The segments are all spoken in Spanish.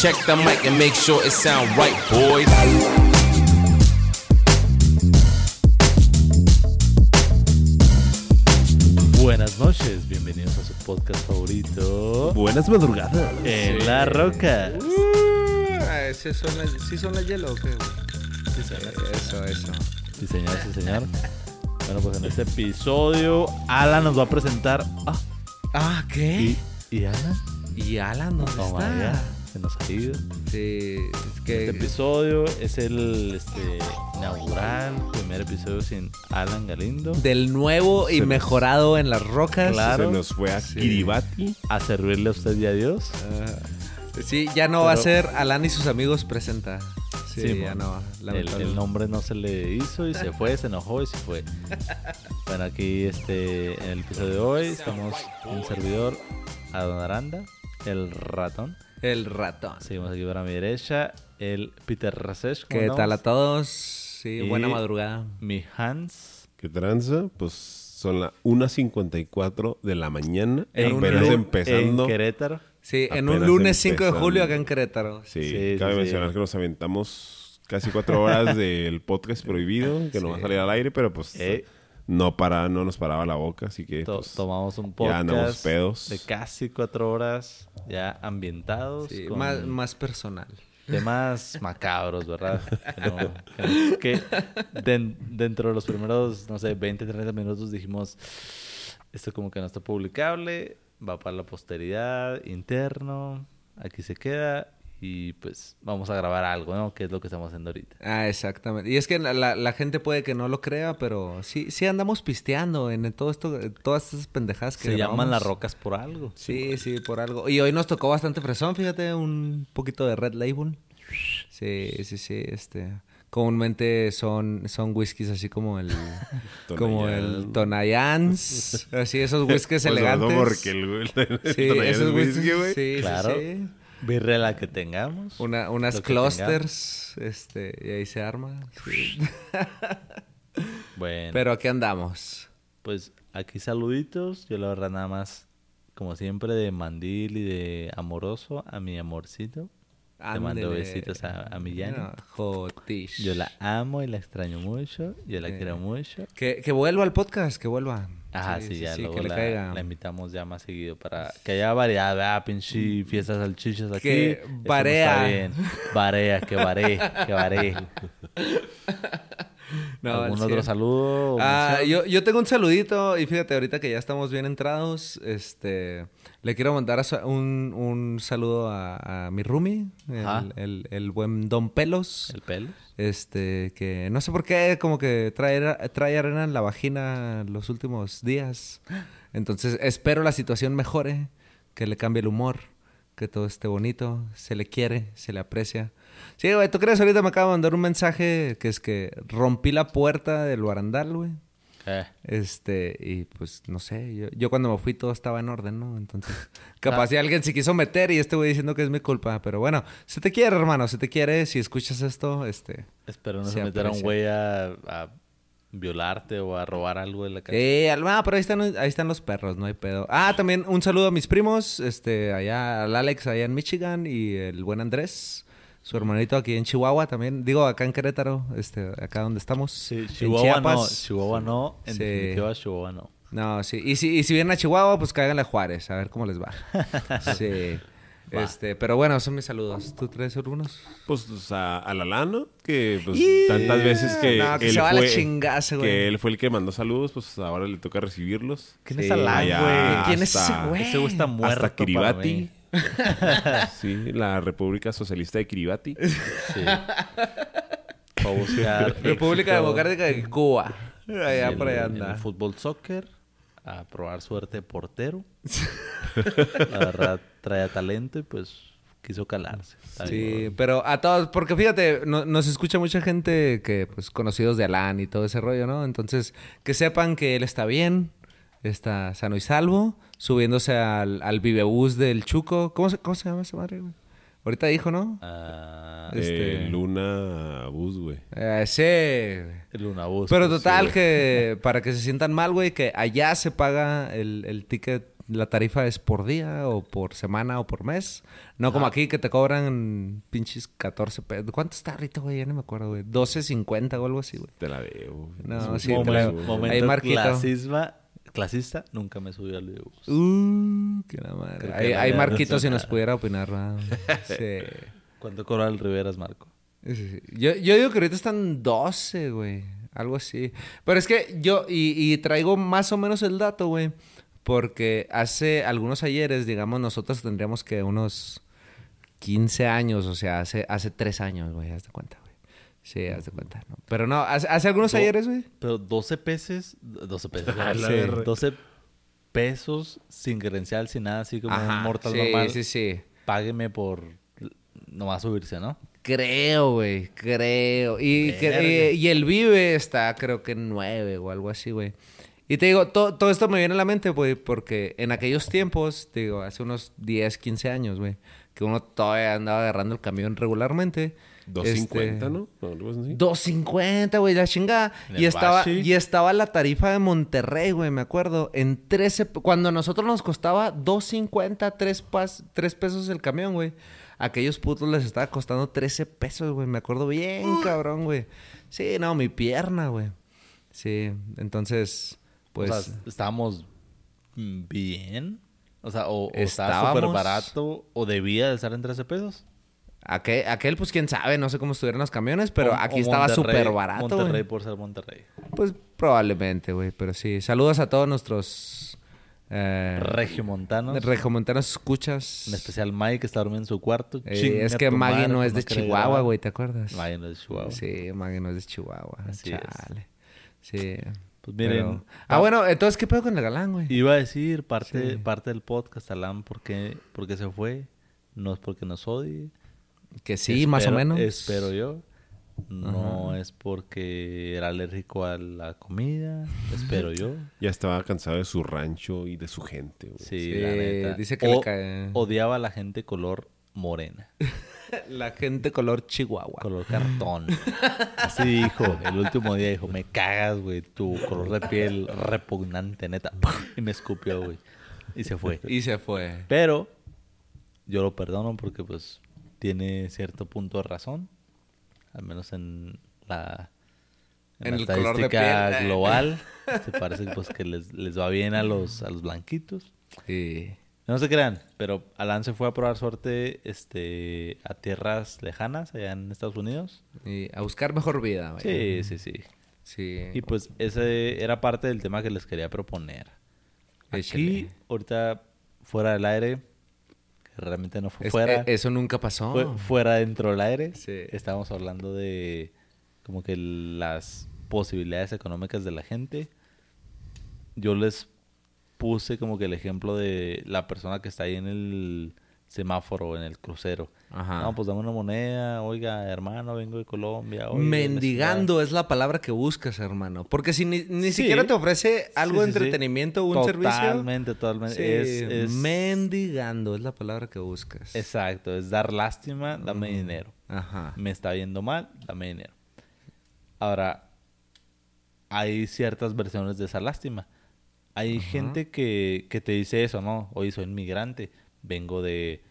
Check the mic and make sure it sound right, boys. Buenas noches, bienvenidos a su podcast favorito. Buenas madrugadas. En la roca. Uh, ¿sí, son las, ¿Sí son las hielo o qué? Sí, señor. Eso, eso. Sí, señor, sí, señor. Bueno, pues en este episodio, Alan nos va a presentar. Ah, Ah, ¿qué? ¿y, ¿y Alan? ¿Y Alan dónde Oh, está? Se nos ha ido. Sí, es que... Este episodio es el este, inaugural, primer episodio sin Alan Galindo. Del nuevo y Se nos- mejorado en las rocas. Claro. Se nos fue a Sí. Kiribati. A servirle a usted y a Dios. Sí, ya no va a ser Alan y sus amigos presenta. Sí, Sí, ya no. El, el nombre no se le hizo y se fue, se enojó y se fue. Bueno, aquí este, en el episodio de hoy estamos un servidor, Adon Aranda, el ratón. El ratón. Seguimos aquí para mi derecha, el Peter Rasesh. ¿cómo ¿Qué tal a todos? Sí, Y- buena madrugada. Mi Hans. ¿Qué tranza? Pues son las 1.54 de la mañana. En un apenas lu- empezando. En Querétaro. Sí, en un lunes 5 de empezando. julio acá en Querétaro. Sí, Sí, cabe sí, mencionar sí. que nos aventamos casi cuatro horas del podcast prohibido, que no va a salir al aire, pero pues Eh. No para, no nos paraba la boca, así que To- pues, tomamos un ya podcast andamos pedos. de casi cuatro horas ya ambientados. Sí, con más, más personal. temas macabros, ¿verdad? Que, no- que- que den- dentro de los primeros, no sé, 20, 30 minutos dijimos, esto como que no está publicable, va para la posteridad, interno, aquí se queda y pues vamos a grabar algo, ¿no? Que es lo que estamos haciendo ahorita. Ah, exactamente. Y es que la, la- la gente puede que no lo crea, pero sí, sí andamos pisteando en todo esto, en todas estas pendejadas que Se llaman las rocas por algo. Sí, sí, por algo. Y hoy nos tocó bastante fresón, fíjate, un poquito de Red Label. Sí, sí, sí, este... Comúnmente son, son whiskies así como el... como el Tonayans. Así, esos whiskies Pues, elegantes. porque el, el, el Sí, esos es whiskies, whisky, güey. sí, sí, Claro. sí. Birre la que tengamos. Una- unas clusters, este, y ahí se arma. sí. Bueno, Pero aquí andamos. pues aquí saluditos. Yo la verdad nada más, como siempre, de mandil y de amoroso a mi amorcito. Te mando besitos a, a mi Yani. No, jotish. Yo la amo y la extraño mucho. Yo la quiero mucho. Que, que vuelva al podcast, que vuelva. Ajá, sí, ya luego que le la, la invitamos ya más seguido para que haya variedad, ¿verdad? Pinche fiestas salchichas aquí. Que Eso no está bien. Barea, que baré, que baré. No, ¿Algún al otro saludo? Ah, yo, yo tengo un saludito y fíjate, ahorita que ya estamos bien entrados, este, le quiero mandar un, un saludo a, a mi roomie, Ajá. el, el, el buen Don Pelos, ¿El pelo? este, que no sé por qué, como que trae, trae arena en la vagina los últimos días. Entonces, espero la situación mejore, que le cambie el humor, que todo esté bonito, se le quiere, se le aprecia. Sí, güey, ¿tú crees? Ahorita me acaba de mandar un mensaje que es que rompí la puerta del barandal, güey. Eh, Este, y pues no sé, yo, yo cuando me fui todo estaba en orden, ¿no? Entonces, capaz si alguien se quiso meter y este güey diciendo que es mi culpa, pero bueno, se te quiere, hermano, se te quiere, si escuchas esto, este... espero no Se se metiera un güey a, a violarte o a robar algo de la casa. Eh, ah, pero ahí están, ahí están los perros, no hay pedo. Ah, también un saludo a mis primos, este, allá, al Alex allá en Michigan y el buen Andrés, su hermanito aquí en Chihuahua también, digo, acá en Querétaro, este, acá donde estamos. Sí, en Chihuahua no. Chihuahua no, en Sí. definitiva Chihuahua no. No, sí. Y si, y si vienen a Chihuahua, pues cáiganle a Juárez, a ver cómo les va. Sí. Va. Este, pero bueno, son mis saludos. ¿Tú traes algunos? Pues o sea, a la Lano, que pues tantas veces que, No, que él se va a la fue, chingase, güey. que él fue el que mandó saludos, pues ahora le toca recibirlos. ¿Quién Sí, es Alan, güey? ¿Quién es ese güey? Ese güey está muerto Hasta para Kiribati. mí. sí, la República Socialista de Kiribati. Sí. Fue a buscar República Democrática de Cuba. Allá en por allá el- en anda. el fútbol soccer, a probar suerte de portero. La verdad, traía talento y pues quiso calarse. Sí, pero a todos, porque fíjate, no- nos escucha mucha gente que, pues, conocidos de Alan y todo ese rollo, ¿no? Entonces, que sepan que él está bien, está sano y salvo, subiéndose al, al vivebús del Chuco. ¿Cómo se, cómo se llama esa madre, güey? Ahorita dijo, ¿no? Ah, Este- Eh, Luna Bus, güey. Eh, sí. el Lunabús. Pero pues, total, sí. que para que se sientan mal, güey, que allá se paga el, el ticket la tarifa es por día o por semana o por mes. No como aquí que te cobran pinches 14 pesos. ¿Cuánto está ahorita, güey? Ya no me acuerdo, güey. 12.50 o algo así, güey. Te la debo. No, sí, te la- peso. Momento Ahí, Marquito. clasisma, clasista, nunca me subí al video. Uh, qué la madre. Ahí verdad Marquito si nos pudiera opinar, ¿verdad? Sí. ¿Cuánto cobra el Riveras, Marco? Sí, sí. Yo, yo digo que ahorita están 12, güey. Algo así. Pero es que yo, y, y traigo más o menos el dato, güey. Porque hace algunos ayeres, digamos, nosotros tendríamos que unos 15 años, o sea, hace, hace 3 años, güey, haz de cuenta, güey. Sí, haz de cuenta, ¿no? Pero no, hace, hace algunos Do- ayeres, güey. Pero 12 pesos, 12 pesos, sí, verga. 12 pesos sin credencial, sin nada, así como un mortal sí, normal. sí, sí. Págueme por nomás subirse, ¿no? Creo, güey, creo. Y, que- Verga. y, y el Vive está, creo que en 9 o algo así, güey. Y te digo, to- todo esto me viene a la mente, güey, porque en aquellos tiempos, te digo, hace unos 10, 15 años, güey, que uno todavía andaba agarrando el camión regularmente. 250, este, ¿no? Algo así. 250, güey, la chingada. Y estaba, Bashi. y estaba la tarifa de Monterrey, güey, me acuerdo. En 13... pe- Cuando a nosotros nos costaba 250, 3, pas, 3 pesos el camión, güey. Aquellos putos les estaba costando 13 pesos, güey. Me acuerdo bien, cabrón, güey. Sí, no, mi pierna, güey. Sí, entonces, pues... o sea, estábamos bien. O sea, o, o estaba súper barato o debía de estar en 13 pesos. Aquel, aquel, pues, quién sabe. No sé cómo estuvieran los camiones, pero O- aquí o estaba súper barato, Monterrey por ser Monterrey. Pues, probablemente, güey. Pero sí. Saludos a todos nuestros... Eh, Regiomontanos. Regiomontanos escuchas. En especial Maggie que está dormido en su cuarto. Eh, es que Maggie no es de Chihuahua, güey, ¿te acuerdas? Maggie no es de Chihuahua. Sí, Maggie no es de Chihuahua. Así es. Chale. Sí. Pues miren. Pero- Ah, bueno, entonces, ¿qué pedo con el galán, güey? Iba a decir parte, Sí. parte del podcast, Alan, ¿por qué, por qué se fue? No es porque nos odie. Que sí, más o menos. Espero yo. No es porque era alérgico a la comida. Espero yo. Ya estaba cansado de su rancho y de su gente, güey. Sí, Sí, la neta. dice que O- le cae- Odiaba a la gente color morena. La gente color Chihuahua. Color cartón. Así dijo. El último día dijo, me cagas, güey. Tu color de piel repugnante, neta. Y me escupió, güey. Y se fue. Y se fue. Pero yo lo perdono porque pues tiene cierto punto de razón. Al menos en la, En la el color de estadística piel. global. Se parece pues que les, les va bien a los, a los blanquitos. Sí. No se crean, pero Alan se fue a probar suerte este, a tierras lejanas allá en Estados Unidos. Y a buscar mejor vida. Sí, sí, sí. Sí. Y pues ese era parte del tema que les quería proponer. Aquí, Échale. ahorita, fuera del aire, que realmente no fue Es- fuera. eh, eso nunca pasó. Fue fuera dentro del aire. Sí. Estábamos hablando de como que las posibilidades económicas de la gente. Yo les puse como que el ejemplo de la persona que está ahí en el semáforo, en el crucero. Ajá. No, pues dame una moneda. Oiga, hermano, vengo de Colombia. oiga, Mendigando es la palabra que buscas, hermano. Porque si ni, ni Sí. siquiera te ofrece algo Sí, de sí, entretenimiento un servicio. Totalmente, totalmente. Sí, Es, es- mendigando es la palabra que buscas. Exacto, es dar lástima, dame dinero. Ajá. me está yendo mal, dame dinero. Ahora, hay ciertas versiones de esa lástima. Hay gente que, que te dice eso, ¿no? Oye, soy inmigrante, vengo de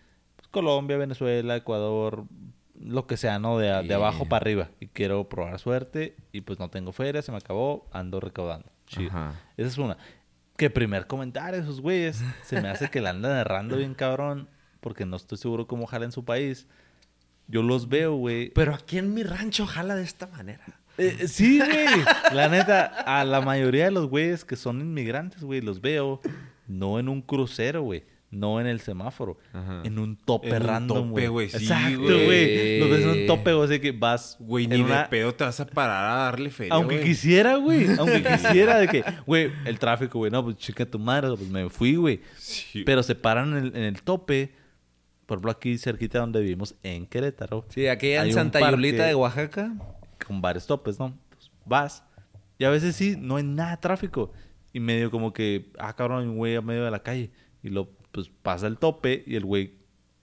Colombia, Venezuela, Ecuador, lo que sea, ¿no? De, abajo para arriba. Y quiero probar suerte y pues no tengo feria, se me acabó, ando recaudando. Chido. Ajá. Esa es una. Que primer comentario, esos güeyes, se me hace que la andan errando bien cabrón, porque no estoy seguro cómo jala en su país. Yo los veo, güey. Pero aquí en mi rancho jala de esta manera. Eh, sí, güey. La neta, a la mayoría de los güeyes que son inmigrantes, güey, los veo no en un crucero, güey. No en el semáforo. Ajá. En un tope En un random, tope, güey. Exacto, güey. güey. Los ves en un tope, güey. Así que vas... Güey, ni una- de pedo te vas a parar a darle feria, Aunque quisiera, güey. Aunque quisiera de que... Güey, el tráfico, güey. No, pues chica tu madre. Pues me fui, güey. Sí. Pero se paran en el, en el tope. Por ejemplo, aquí cerquita donde vivimos, en Querétaro. Sí, aquí en Hay un Santa Yulita de Oaxaca. Con varios topes, ¿no? Pues vas. Y a veces sí, no hay nada de tráfico. Y medio como que, ah, cabrón, hay un güey a medio de la calle. Y lo, pues pasa el tope y el güey,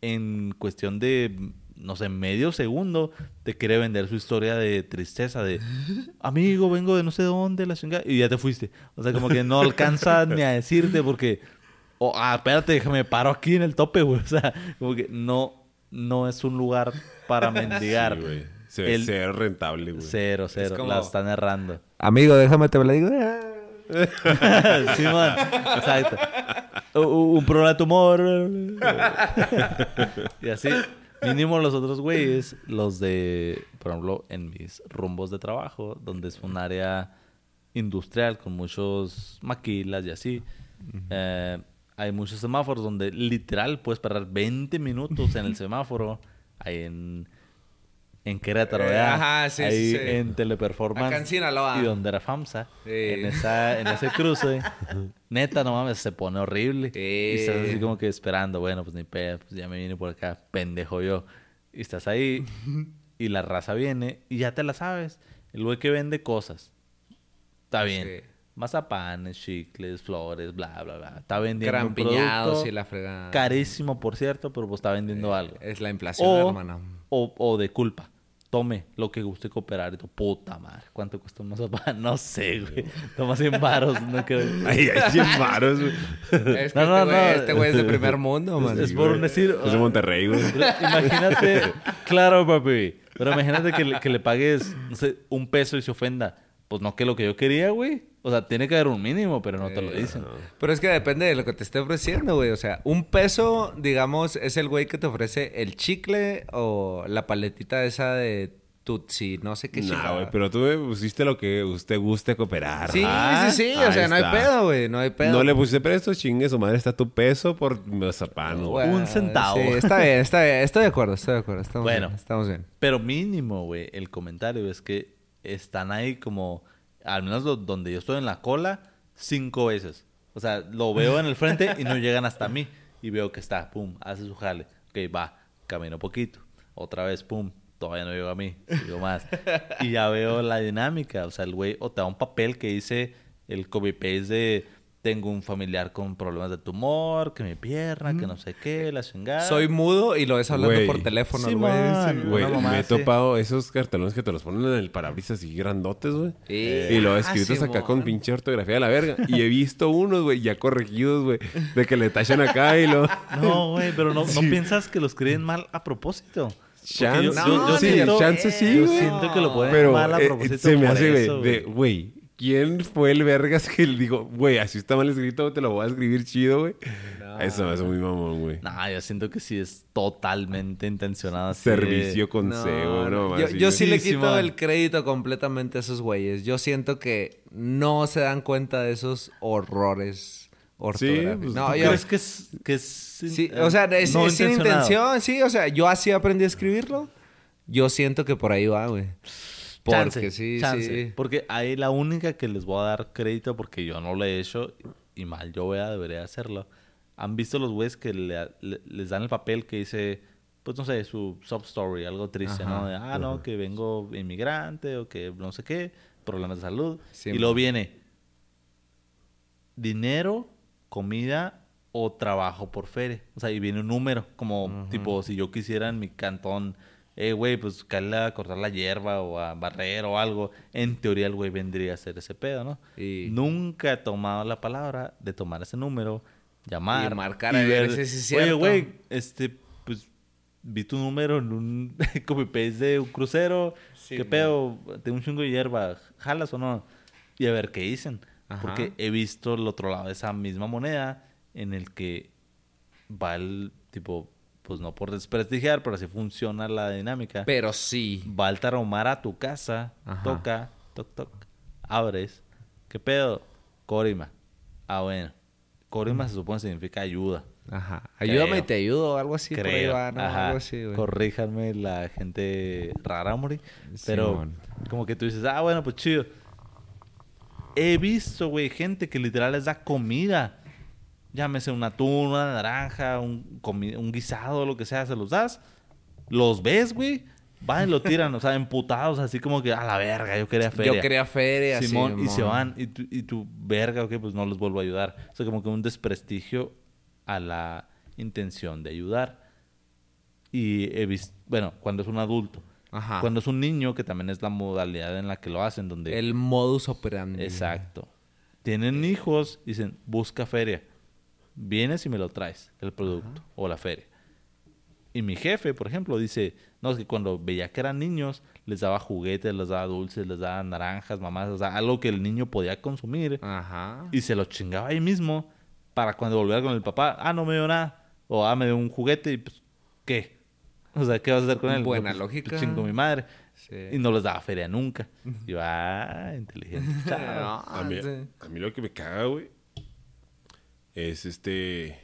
en cuestión de, no sé, medio segundo, te quiere vender su historia de tristeza, de, amigo, vengo de no sé dónde, la chingada. Y ya te fuiste. O sea, como que no alcanza ni a decirte porque O, ah, espérate, déjame paro aquí en el tope, güey. O sea, como que no, no es un lugar para mendigar. Sí, güey. Se ve El- cero rentable, güey. Cero, cero. como- La están errando. Amigo, déjame te lo digo. Simón, exacto. Un problema de tumor. y así. Mínimo los otros güeyes, los de, por ejemplo, en mis rumbos de trabajo, donde es un área industrial con muchos maquilas y así. eh, hay muchos semáforos donde literal puedes parar 20 minutos en el semáforo. Ahí en, en Querétaro, Eh, ¿verdad? ajá, sí, Ahí sí, en Teleperformance. Acá en Sinaloa. Y donde era FAMSA. Sí. En, esa, en ese cruce. Neta, no mames, se pone horrible. Sí. Y estás así como que esperando. Bueno, pues ni pedo, pues ya me vine por acá, pendejo yo. Y estás ahí y la raza viene y ya te la sabes. El güey que vende cosas. Está bien. Sí. Mazapanes, chicles, flores, bla, bla, bla. Está vendiendo un producto y la fregada. carísimo, por cierto, pero pues está vendiendo algo. Es la inflación, O, hermano. o, o de culpa. Tome lo que guste cooperar. Y tu puta madre. ¿Cuánto cuesta un mazapán? No sé, güey. Toma 100 varos. No creo. Ay, hay 100 varos, güey. Es que No, no, este, güey, no. este güey es de primer mundo, man. Es por un decir. Es de Monterrey, güey. Imagínate, claro, papi. Pero imagínate que le, que le pagues, no sé, un peso y se ofenda. Pues no que lo que yo quería, güey. O sea, tiene que haber un mínimo, pero no te lo dicen. Pero es que depende de lo que te esté ofreciendo, güey. O sea, un peso, digamos, es el güey que te ofrece el chicle o la paletita esa de Tutsi, no sé qué No, chingada. güey, pero tú me pusiste lo que usted guste cooperar. Sí, Ah, sí, sí. O sea, no hay pedo, güey. No hay pedo. No le pusiste presto, chingue su madre, está tu peso por mazapán, güey. Un centavo. Sí, está bien, está bien. Estoy de acuerdo, estoy de acuerdo. Estamos Bueno. bien, estamos bien. Pero mínimo, güey, el comentario es que están ahí como, al menos lo- donde yo estoy en la cola, cinco veces. O sea, lo veo en el frente y no llegan hasta mí. Y veo que está, pum, hace su jale. Ok, va, camino poquito. Otra vez, pum, todavía no llegó a mí. Más. Y ya veo la dinámica. O sea, el güey o te da un papel que dice el copy-paste de tengo un familiar con problemas de tumor, que mi pierna, que no sé qué, la chingada. Soy mudo y lo ves hablando por teléfono, güey. Sí, Güey, me he topado esos cartelones que te los ponen en el parabrisas así grandotes, güey. Sí. Y luego Ah, escritos acá con pinche ortografía de la verga. Y he visto unos, güey, ya corregidos, güey. De que le tachan acá y lo... No, güey, pero no, no piensas que lo escriben mal a propósito. Chance. yo- No, yo- yo sí, siento- chance sí, yo siento que lo ponen Pero mal a eh, propósito. se me hace, güey, de, güey, ¿quién fue el vergas que le dijo, güey, así está mal escrito, te lo voy a escribir chido, güey? Eso me hace muy mamón, güey. Nah, yo siento que sí es totalmente intencionado. así de- Servicio con No, no. no, yo, sí le Sí, quito el crédito completamente a esos güeyes. Yo siento que no se dan cuenta de esos horrores ortográficos. pues, no, ¿Tú yo- crees que es, que es sí, eh, o sea, es, no es sin intención, sí. O sea, yo así aprendí a escribirlo. Yo siento que por ahí va, güey. Porque Chance, sí, chance. sí. Porque ahí la única que les voy a dar crédito porque yo no lo he hecho y mal yo voy a debería hacerlo. Han visto los güeyes que le- le- les dan el papel que dice, pues no sé, su sub story, algo triste, Ajá, ¿no? De, ah, no, que vengo inmigrante o que no sé qué, problemas de salud. Sí, y luego viene dinero, comida o trabajo por feria. O sea, y viene un número, como tipo, si yo quisiera en mi cantón, eh, güey, pues caerle a cortar la hierba o a barrer o algo, en teoría el güey vendría a hacer ese pedo, ¿no? Y- Nunca he tomado la palabra de tomar ese número, llamar. Y marcar a ver si es Oye, cierto". güey, este, pues vi tu número en un copy paste de un crucero. Sí, ¿Qué mo. pedo? Tengo un chingo de hierba. ¿Jalas o no? Y a ver qué dicen. Ajá. Porque he visto el otro lado de esa misma moneda en el que va el tipo, pues no por desprestigiar, pero así funciona la dinámica. Pero sí. Va el tarahumara a tu casa, Ajá. toca, toc, toc, abres. ¿Qué pedo? Corima. Ah, bueno. Corima se supone significa ayuda. Ajá. Ayúdame Creo. y te ayudo, algo así. Por ahí Creo. ¿no? Ajá. Algo así, güey. Corríjanme la gente rara, Mori. Pero Simón. como que tú dices, ah, bueno, pues chido. He visto, güey, gente que literal les da comida. Llámese un atún, una naranja, un, un guisado, lo que sea, se los das. Los ves, güey. Van y lo tiran, o sea, emputados, así como que a la verga, yo quería feria. Yo quería feria, Simón, y se van. Y tu, y tu verga, ok, pues no les vuelvo a ayudar. O sea, como que un desprestigio a la intención de ayudar. Y he visto, bueno, cuando es un adulto. Ajá. Cuando es un niño, que también es la modalidad en la que lo hacen, donde... El modus operandi. Exacto. Tienen hijos, dicen, busca feria. Vienes y me lo traes, el producto o la feria. Y mi jefe, por ejemplo, dice, no, es que cuando veía que eran niños, les daba juguetes, les daba dulces, les daba naranjas, mamás, o sea, algo que el niño podía consumir Ajá. y se lo chingaba ahí mismo para cuando volviera con el papá, ah, no me dio nada, o ah, me dio un juguete y pues, ¿qué? O sea, ¿qué vas a hacer con él? Buena No, pues, lógica. Chingo mi madre. Sí. Y no les daba feria nunca. Y yo, ah, inteligente. chavo. A mí, sí. a mí lo que me caga, güey, es este...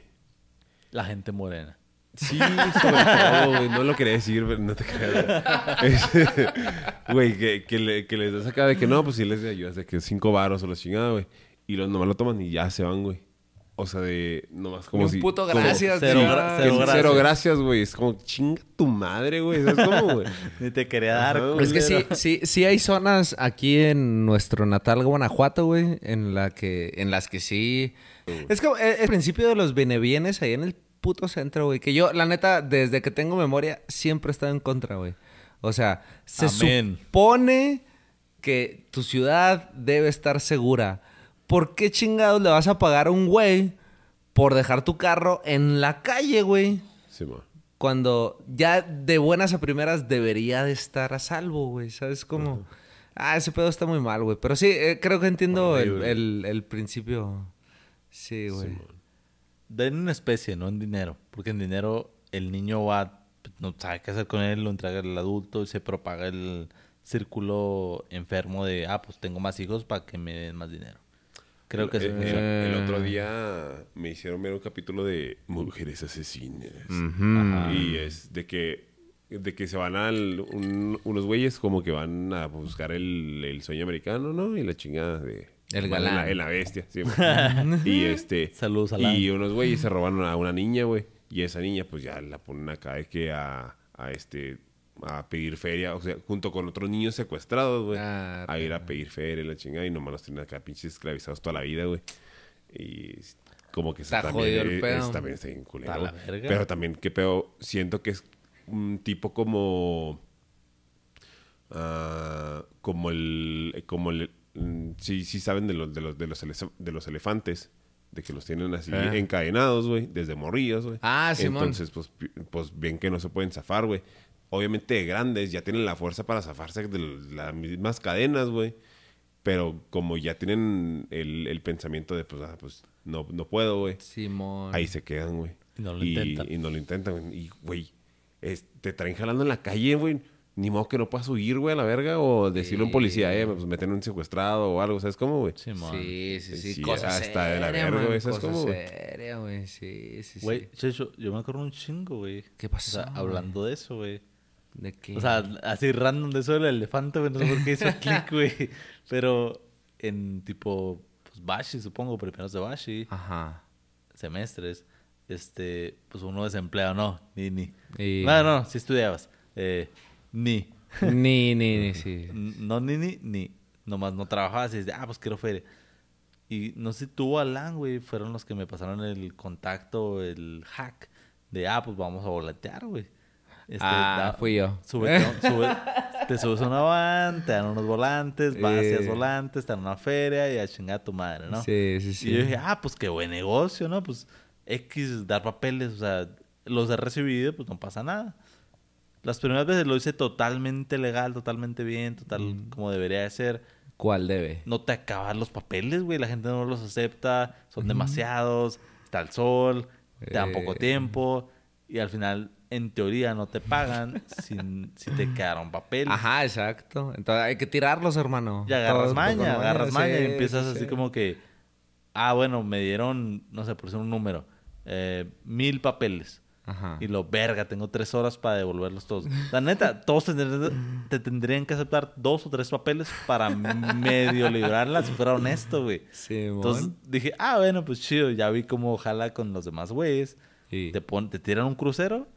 La gente morena. Sí, sobre todo, güey. No lo quería decir, pero no te creas. güey. Es- Güey, que, que, le- que les das acá de que no, pues sí les ayudas de que cinco varos o la chingada, güey. Y los nomás lo toman y ya se van, güey. O sea, de nomás como Y un si... puto como- gracias, cero señora. gra- que cero cero, gracias. gracias, güey. Es como, chinga tu madre, güey. ¿Sabes cómo, güey? Ni te quería dar. Ajá. Es que sí, sí, sí hay zonas aquí en nuestro natal Guanajuato, güey, en la que, en las que sí. Es como el, el principio de los benebienes ahí en el puto centro, güey. Que yo, la neta, desde que tengo memoria, siempre he estado en contra, güey. O sea, se Amén. supone que tu ciudad debe estar segura. ¿Por qué chingados le vas a pagar a un güey por dejar tu carro en la calle, güey? Sí, man. cuando ya de buenas a primeras debería de estar a salvo, güey. ¿Sabes cómo? Ah, ese pedo está muy mal, güey. Pero sí, eh, creo que entiendo el- el principio. Sí, güey. Den una especie, no en dinero. Porque en dinero el niño va, no sabe qué hacer con él, lo entrega el adulto y se propaga el círculo enfermo de, ah, pues tengo más hijos para que me den más dinero. Creo que el, eso el- funciona. el otro día me hicieron ver un capítulo de Mujeres Asesinas. Y es de que de que se van al un- unos güeyes como que van a buscar el, el sueño americano, ¿no? Y la chingada de El en galán. la, en la bestia, sí. y este Saludos, Alan. y unos güeyes se robaron a una niña, güey, y esa niña pues ya la ponen acá de que a, a este a pedir feria, o sea, junto con otros niños secuestrados, güey, Ah, a ir a pedir feria y la chingada y nomás los tienen acá pinches esclavizados toda la vida, güey. Y como que Está también, jodido el es- pedo. también está bien culero. Está la güey. verga. Pero también, qué pedo, siento que es un tipo como. ah, como el. Como el. Mm, sí, sí saben de los, de los, de los, de los elefantes. De que los tienen así Ah. encadenados, güey. Desde morrillos, güey. Ah, Simón. Entonces, pues, pues ven que no se pueden zafar, güey. Obviamente de grandes ya tienen la fuerza para zafarse de las mismas cadenas, güey. Pero como ya tienen el, el pensamiento de, pues, ah, pues no, no puedo, güey. Simón. Ahí se quedan, güey. Y no lo y, intentan. y no lo intentan, güey. Y, güey, te traen jalando en la calle, güey. Ni modo que no puedas huir, güey, a la verga. O decirle a un Sí. policía, eh, pues meten un secuestrado o algo. ¿Sabes cómo, güey? Sí. Sí, sí, sí. Sí, cosa hasta de la verga, man. güey, ¿sabes cómo, güey? seria, güey. Sí, sí, sí. Güey, Checho, yo me acuerdo un chingo, güey. ¿Qué pasó, O sea, hablando de eso, güey. ¿De qué? O sea, así random de eso del elefante, güey. No sé por qué hizo clic, güey. Pero en tipo, pues Bashi, supongo, primeros de Bashi, Ajá. semestres, este, pues uno desempleado, no, ni, ni. Y- No, no, si estudiabas. Eh, ni. Ni, ni, ni, sí. No, ni, ni, ni. Nomás no trabajabas y dices, ah, pues quiero feria. Y no sé, tú Alan, güey, fueron los que me pasaron el contacto, el hack de, ah, pues vamos a volantear, güey. Este, Ah, fui yo. Súbete, sube- te subes a una van, te dan unos volantes, vas Eh. haces volantes, te dan una feria y a chingar a tu madre, ¿no? Sí, sí, sí. Y yo dije, ah, pues qué buen negocio, ¿no? Pues X, dar papeles, o sea, los he recibido, pues no pasa nada. Las primeras veces lo hice totalmente legal, totalmente bien, total Mm. como debería de ser. ¿Cuál debe? No te acaban los papeles, güey, la gente no los acepta, son demasiados, está el sol, te dan poco Eh. tiempo y al final, en teoría, no te pagan sin, si te quedaron papeles. Ajá, exacto. Entonces hay que tirarlos, hermano. Y agarras Todos maña, agarras sí, maña y empiezas sí. así como que, ah, bueno, me dieron, no sé, por ser un número, eh, mil papeles. Ajá. Y lo, verga, tengo tres horas para devolverlos todos. La neta, todos te tendrían, te tendrían que aceptar dos o tres papeles para medio librarla si fuera honesto, güey. Simón. Entonces dije, ah, bueno, pues chido. Ya vi cómo jala con los demás güeyes. Sí. Te, pon- te tiran un crucero,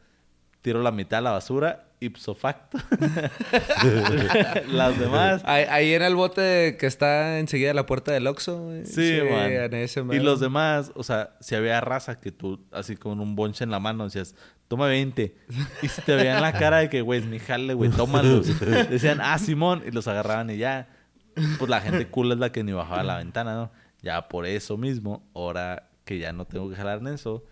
tiro la mitad a la basura, ipso facto. Las demás. Ahí, ahí en el bote que está enseguida la puerta del Oxxo. güey. Sí, man. en ese y los demás, o sea, si había raza que tú, así con un bonche en la mano, decías, toma 20. Y si te veían la cara de que, güey, es mi jale, güey, tómalos. Decían, ah, Simón, y los agarraban y ya. Pues la gente cool es la que ni bajaba la ventana, ¿no? Ya por eso mismo, ahora que ya no tengo que jalar en eso,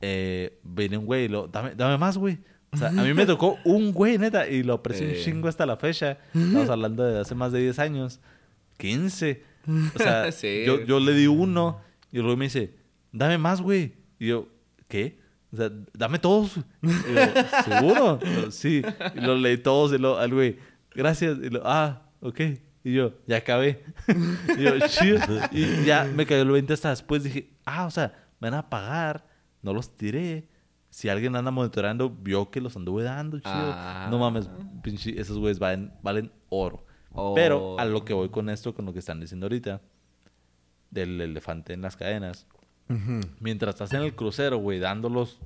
eh, viene un güey y lo, dame, dame más, güey. O sea, a mí me tocó un güey, neta, y lo aprecio un Eh. chingo hasta la fecha. Estamos hablando de hace más de 10 años. 15. O sea, Sí. yo, yo le di uno y luego me dice, dame más, güey. Y yo, ¿qué? O sea, dame todos. Y yo, ¿seguro? Yo, sí. Y lo leí todos y lo, al güey, gracias. Y lo, ah, ok. Y yo, ya acabé. y yo, chido. Y ya me cayó el 20 hasta después. Dije, ah, o sea, me van a pagar. No los tiré. Si alguien anda monitoreando, vio que los anduve dando, chido. Ah. No mames, pinche, esos güeyes valen, valen oro. Pero a lo que voy con esto, con lo que están diciendo ahorita, del elefante en las cadenas. Mientras estás en el crucero, güey, dándolos,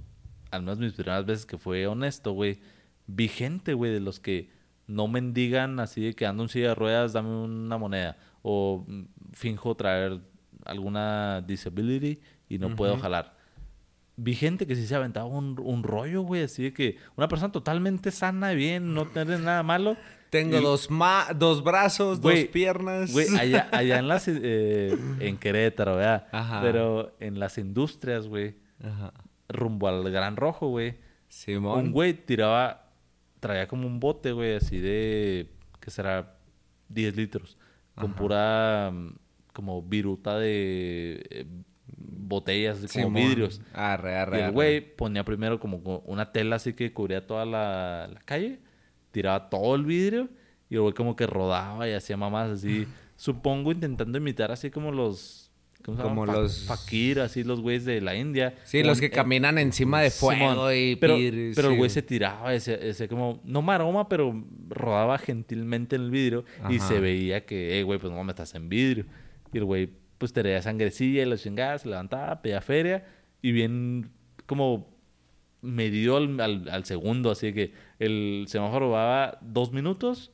al menos mis primeras veces que fue honesto, güey, vi gente, güey, de los que no mendigan así de que ando en silla de ruedas, dame una moneda. O mm, finjo traer alguna disability y no puedo jalar. Vi gente que sí se aventaba un, un rollo, güey, así de que una persona totalmente sana y bien, no tener nada malo. Tengo Y- dos, ma dos brazos, Güey, dos piernas. Güey, allá, allá en las... eh, en Querétaro, ¿verdad? Ajá. Pero en las industrias, güey, Ajá. rumbo al Gran Rojo, güey. Simón. Un güey tiraba... Traía como un bote, güey, así de... ¿Qué será? 10 litros. Con pura... mm, Como viruta de... eh, botellas, así como Simón. vidrios. Arre, arre, Y el güey ponía primero como co- una tela así que cubría toda la, la calle, tiraba todo el vidrio y el güey como que rodaba y hacía mamás así, supongo intentando imitar así como los... ¿cómo se Como llaman? Fa- los- Fakir, así los güeyes de la India. Sí, Como los que en- caminan encima de fuego Simón. y pero, pero el sí. güey se tiraba, ese, ese como, no maroma, pero rodaba gentilmente en el vidrio y Ajá. se veía que, eh, güey, pues no me estás en vidrio. Y el güey, pues tenía sangrecilla y la chingada, se levantaba, pedía feria y bien como medido al, al- al segundo, así que el semáforo va dos minutos.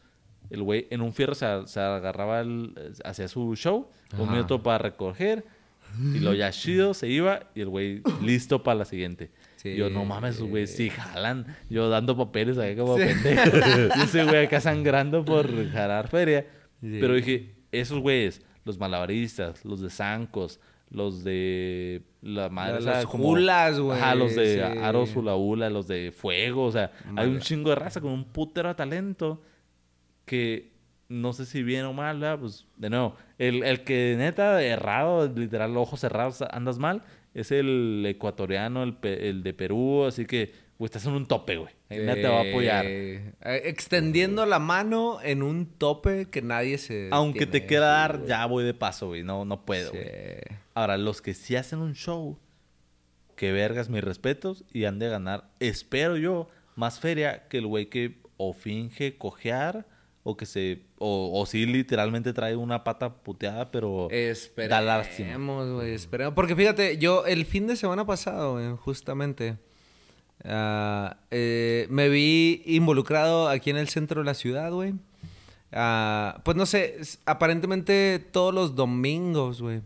El güey en un fierro se, se agarraba, el, hacía su show, un Ajá. minuto para recoger, y lo ya chido se iba, y el güey listo para la siguiente. Sí. Yo, no mames, güey sí jalan. Yo dando papeles ahí como pendejo. y ese güey acá sangrando por jalar feria. Sí. Pero dije, esos güeyes, los malabaristas, los de zancos, los de la madre, como- hulas, güey, Ajá, los de sí. aros, hula hula, los de fuego. O sea, hay un chingo de raza con un putero de talento que no sé si bien o mal, ¿verdad? Pues, de nuevo, el, el que neta errado, literal, ojos cerrados, andas mal, es el ecuatoriano, el, el de Perú, así que, güey, estás en un tope, güey. Ahí nadie te va a apoyar. Eh, eh, extendiendo la mano en un tope que nadie se. Aunque te quiera dar, ya voy de paso, güey. No, no puedo, Sí. güey. Ahora, los que sí hacen un show, que vergas mis respetos, y han de ganar, espero yo, más feria que el güey que o finge cojear, o que se, o, o sí literalmente trae una pata puteada, pero da lástima. Esperemos, güey, esperemos. Porque fíjate, yo el fin de semana pasado, güey, justamente, ah, eh, me vi involucrado aquí en el centro de la ciudad, güey. Ah, pues no sé, aparentemente todos los domingos, güey,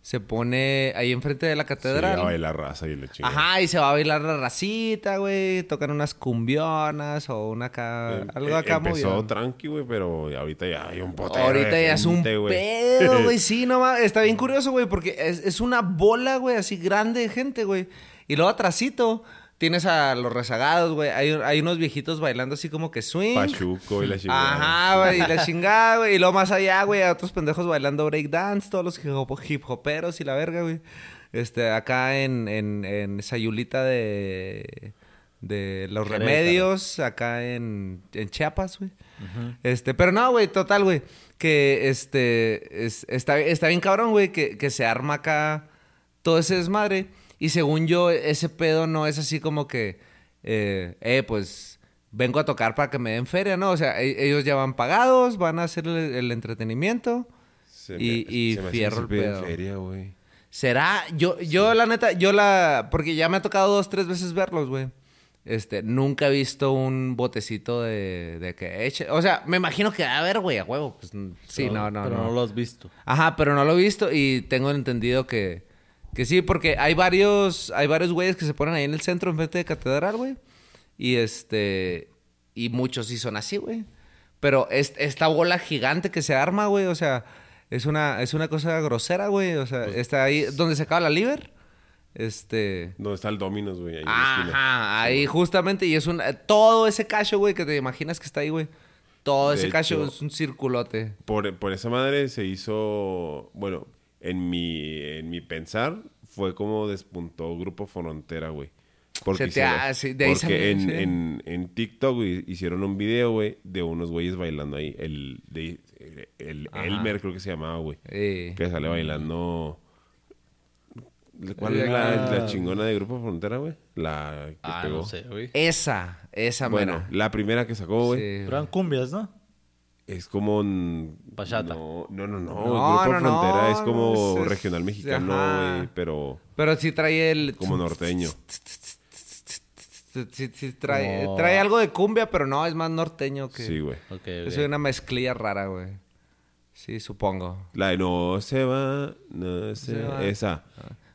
se pone ahí enfrente de la catedral. a bailar raza y. Ajá, y se va a bailar la racita, güey. Tocan unas cumbionas o una acá. Em- algo acá Empezó movido. tranqui, güey, pero ahorita ya hay un potero Ahorita de ya es un pedo, güey. Sí, no mames. Está bien curioso, güey, porque es, es una bola, güey, así grande de gente, güey. Y luego atrásito tienes a los rezagados, güey. Hay, hay unos viejitos bailando así como que swing. Pachuco y la chingada. Ajá, güey, y la chingada, güey. Y luego más allá, güey, a otros pendejos bailando breakdance, todos los hip hop- hip hoperos y la verga, güey. Este, acá en, en, en Sayulita de, de los Querétaro. remedios, acá en, en Chiapas, güey. Este, pero no, güey, total, güey. Que este, es- está, está bien cabrón, güey, que, que se arma acá todo ese desmadre. Y según yo, ese pedo no es así como que, eh, eh, pues vengo a tocar para que me den feria, ¿no? O sea, e- ellos ya van pagados, van a hacer el, el entretenimiento. Se Y- y se me hace fierro el pedo. feria, güey. ¿Será? Yo, yo la neta, yo la... Porque ya me ha tocado dos, tres veces verlos, güey. Este, nunca he visto un botecito de, de que eche... O sea, me imagino que va a haber, güey, a huevo. Pues, sí, Pero- no, no, Pero no. no lo has visto. Ajá, pero no lo he visto y tengo entendido que, que sí, porque hay varios, hay varios güeyes que se ponen ahí en el centro enfrente de catedral, güey. Y este, y muchos sí son así, güey. Pero es- esta bola gigante que se arma, güey, o sea, Es una, es una cosa grosera, güey. O sea, está ahí donde se acaba la liver. Este. Donde está el Dominos, güey, ahí en. Ajá, ahí justamente. Y es un. Todo ese cacho, güey, que te imaginas que está ahí, güey. Todo ese cacho es un circulote. Por, por esa madre se hizo, bueno, en mi, en mi pensar, fue como despuntó Grupo Frontera, güey. Porque, Se te hicieron- hace- de ahí porque salió, en, en, en TikTok güey, hicieron un video, güey, de unos güeyes bailando ahí. El, de, el. Elmer creo que se llamaba, güey. Eh, Que sale bailando... ¿Cuál es la, ah. la chingona de Grupo Frontera, güey? La que Ah, pegó. no sé, güey. Esa, esa Bueno, mera. la primera que sacó, güey, Sí. Eran cumbias, ¿no? Es como... un- Bachata. No, no, no. no. No, Grupo no, no, Frontera es como no, es- regional mexicano, güey, pero Pero sí trae el. como norteño. Sí, sí trae, trae algo de cumbia, pero no, es más norteño que. Sí, güey. Es una mezclilla rara, güey. Sí, supongo. La de no se va, no se, Se va. Esa.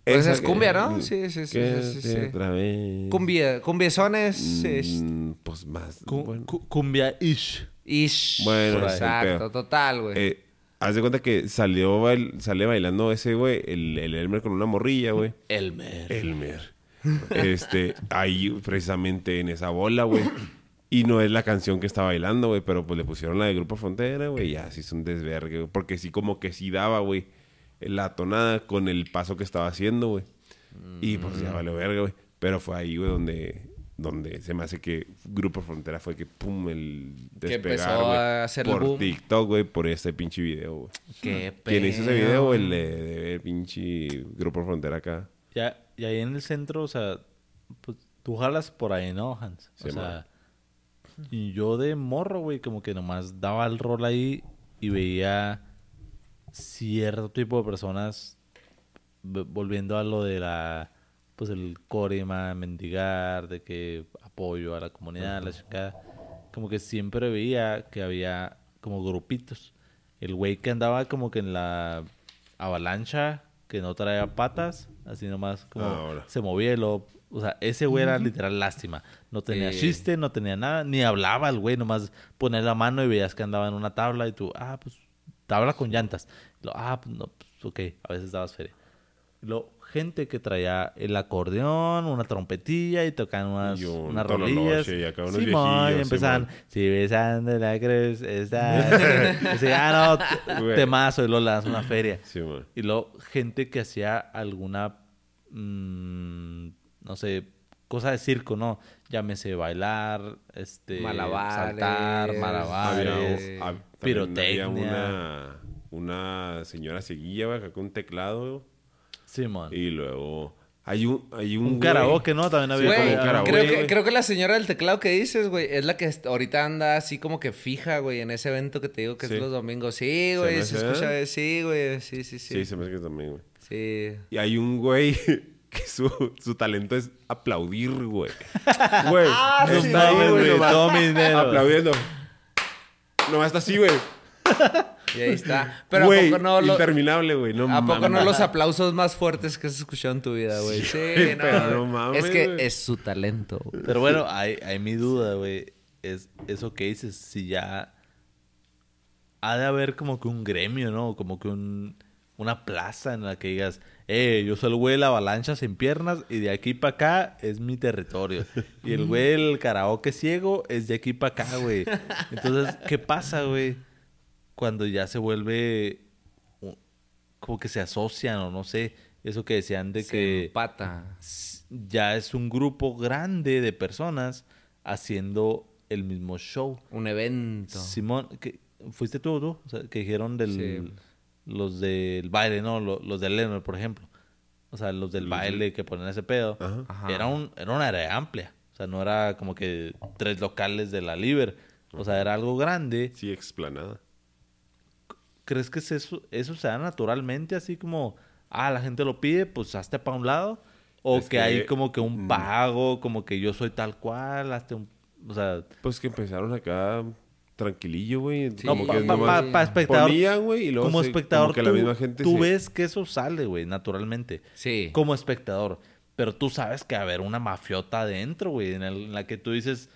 Pues Esa es que- cumbia, ¿no? Sí, sí, sí, sí, sí, otra vez. Cumbia, cumbiezones. sí, Mm, pues más. Cu- bueno. cu- Cumbia-ish. Ish. Bueno, exacto, total, güey. Eh, haz de cuenta que salió bail- sale bailando ese, güey, el, el Elmer con una morrilla, güey. Elmer. Elmer. Este, ahí precisamente en esa bola, güey. Y no es la canción que está bailando, güey, pero pues le pusieron la de Grupo Frontera, güey, y ya sí es un desvergue, güey, porque sí como que sí daba, güey, la tonada con el paso que estaba haciendo, güey. Y pues ya vale verga, güey. Pero fue ahí, güey, donde, donde se me hace que Grupo Frontera fue que, pum, el Que empezó despegar, güey. a hacer el Por boom. TikTok, güey, por ese pinche video, güey. Qué ¿Quién hizo ese video, güey? El de, de pinche Grupo Frontera acá. Ya, y ahí en el centro, o sea, pues tú jalas por ahí, ¿no, Hans? O Sí, sea, y yo de morro, güey, como que nomás daba el rol ahí y veía cierto tipo de personas volviendo a lo de la, pues el corema, mendigar, de que apoyo a la comunidad, la chingada. Como que siempre veía que había como grupitos. El güey que andaba como que en la avalancha, que no traía patas, así nomás como Ah, ahora. se movía y lo... O sea, ese güey era literal lástima. No tenía Eh. chiste, no tenía nada, ni hablaba el güey, nomás poner la mano y veías que andaba en una tabla y tú, ah, pues, tabla con llantas. Lo, ah, pues, no, pues, ok, a veces dabas feria. Y luego, gente que traía el acordeón, una trompetilla y tocaban unas, Y un unas rolillas. y acá unos Simón, y empezaban, si besando la cruz, está... Dice, ah, no, temazo, y luego le das una feria. Y luego, gente que hacía alguna, mm, no sé, cosa de circo, ¿no? Llámese bailar, este, Malabares. saltar, Había, malabares, un- hab- también pirotecnia. había una, una señora seguilla, güey, acá con un teclado. Y luego hay un... Hay un, Un güey- karaoke, ¿no? También había Güey, como un karaoke, creo, que, güey. creo que la señora del teclado que dices, güey, es la que ahorita anda así como que fija, güey, en ese evento que te digo que Sí. es los domingos. Sí, ¿Se güey, se hace? escucha, sí, güey, sí, sí, sí. Sí, se me hace que también, güey. Sí. Y hay un güey que su, su talento es aplaudir, güey. Güey. Ah, no está ahí, mames, güey, güey, nomás todo mi dinero. Aplaudiendo. Nomás está así, güey. Y ahí está. Pero Güey, ¿a poco no lo- interminable, güey. No ¿A poco no los aplausos más fuertes que has escuchado en tu vida, güey? Sí, no, pero no mames, Es que es su talento. güey. Pero bueno, hay, hay mi duda, güey. Es eso que dices, si ya ha de haber como que un gremio, ¿no? Como que un, una plaza en la que digas, eh, yo soy el güey de la avalancha sin piernas y de aquí para acá es mi territorio. Y el güey del karaoke ciego es de aquí para acá, güey. Entonces, ¿qué pasa, güey? Cuando ya se vuelve como que se asocian o no sé, eso que decían de Se que empata. ya es un grupo grande de personas haciendo el mismo show. Un evento. Simón, que fuiste tú, tú, o sea, que dijeron del Sí. los del baile, no, Lo- los, del Lennon, por ejemplo. O sea, los del Los baile que ponen ese pedo. Ajá. Era un era una área amplia. O sea, no era como que tres locales de la Liber. O sea, era algo grande. Sí, explanada. ¿Crees que es eso, eso se da naturalmente así como, ah, la gente lo pide, pues hazte para un lado? ¿O Es que, que, hay como que un mm. pago, como que yo soy tal cual, hazte un... O sea, Pues que empezaron acá tranquilillo, güey. Sí. como no, que para nomás espectador, ponían, y luego como se- espectador, como que tú, la misma gente tú se- ves que eso sale, güey, naturalmente. Sí. Como espectador. Pero tú sabes que va a haber una mafiota adentro, güey, en, en la que tú dices,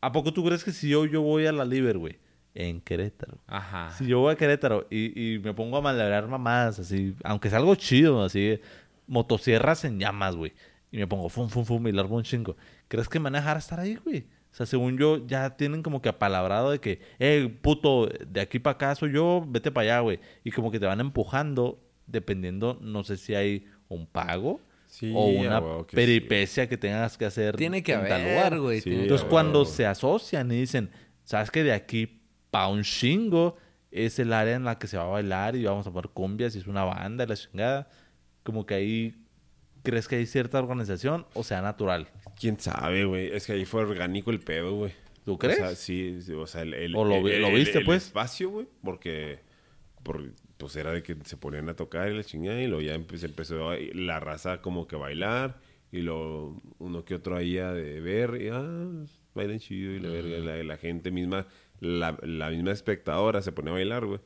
¿a poco tú crees que si yo, yo voy a la Liber, güey? En Querétaro. Ajá. Si yo voy a Querétaro y, y me pongo a malabrar mamadas, así, aunque es algo chido, así, motosierras en llamas, güey. Y me pongo fum, fum, fum y largo un chingo. ¿Crees que me van a dejar estar ahí, güey? O sea, según yo, ya tienen como que apalabrado de que, eh, puto, de aquí para acá soy yo, vete para allá, güey. Y como que te van empujando, dependiendo, no sé si hay un pago Sí, o una que sí. peripecia que tengas que hacer. Tiene que en tal haber, güey. Sí, Entonces, cuando se asocian y dicen, ¿sabes que de aquí pa' un chingo es el área en la que se va a bailar y vamos a poner cumbias y es una banda la chingada? Como que ahí, ¿crees que hay cierta organización o sea natural? ¿Quién sabe, güey? Es que ahí fue orgánico el pedo, güey. ¿Tú crees? O sea, sí, sí, o sea, el, el- ¿O lo vi- el- lo el- viste, el pues? espacio, güey, porque por, pues era de que se ponían a tocar y la chingada y luego ya empezó a- la raza como que a bailar y lo uno que otro ahí a de ver y ah, bailan chido y la verga, la, la gente misma, la, la misma espectadora se pone a bailar, güey.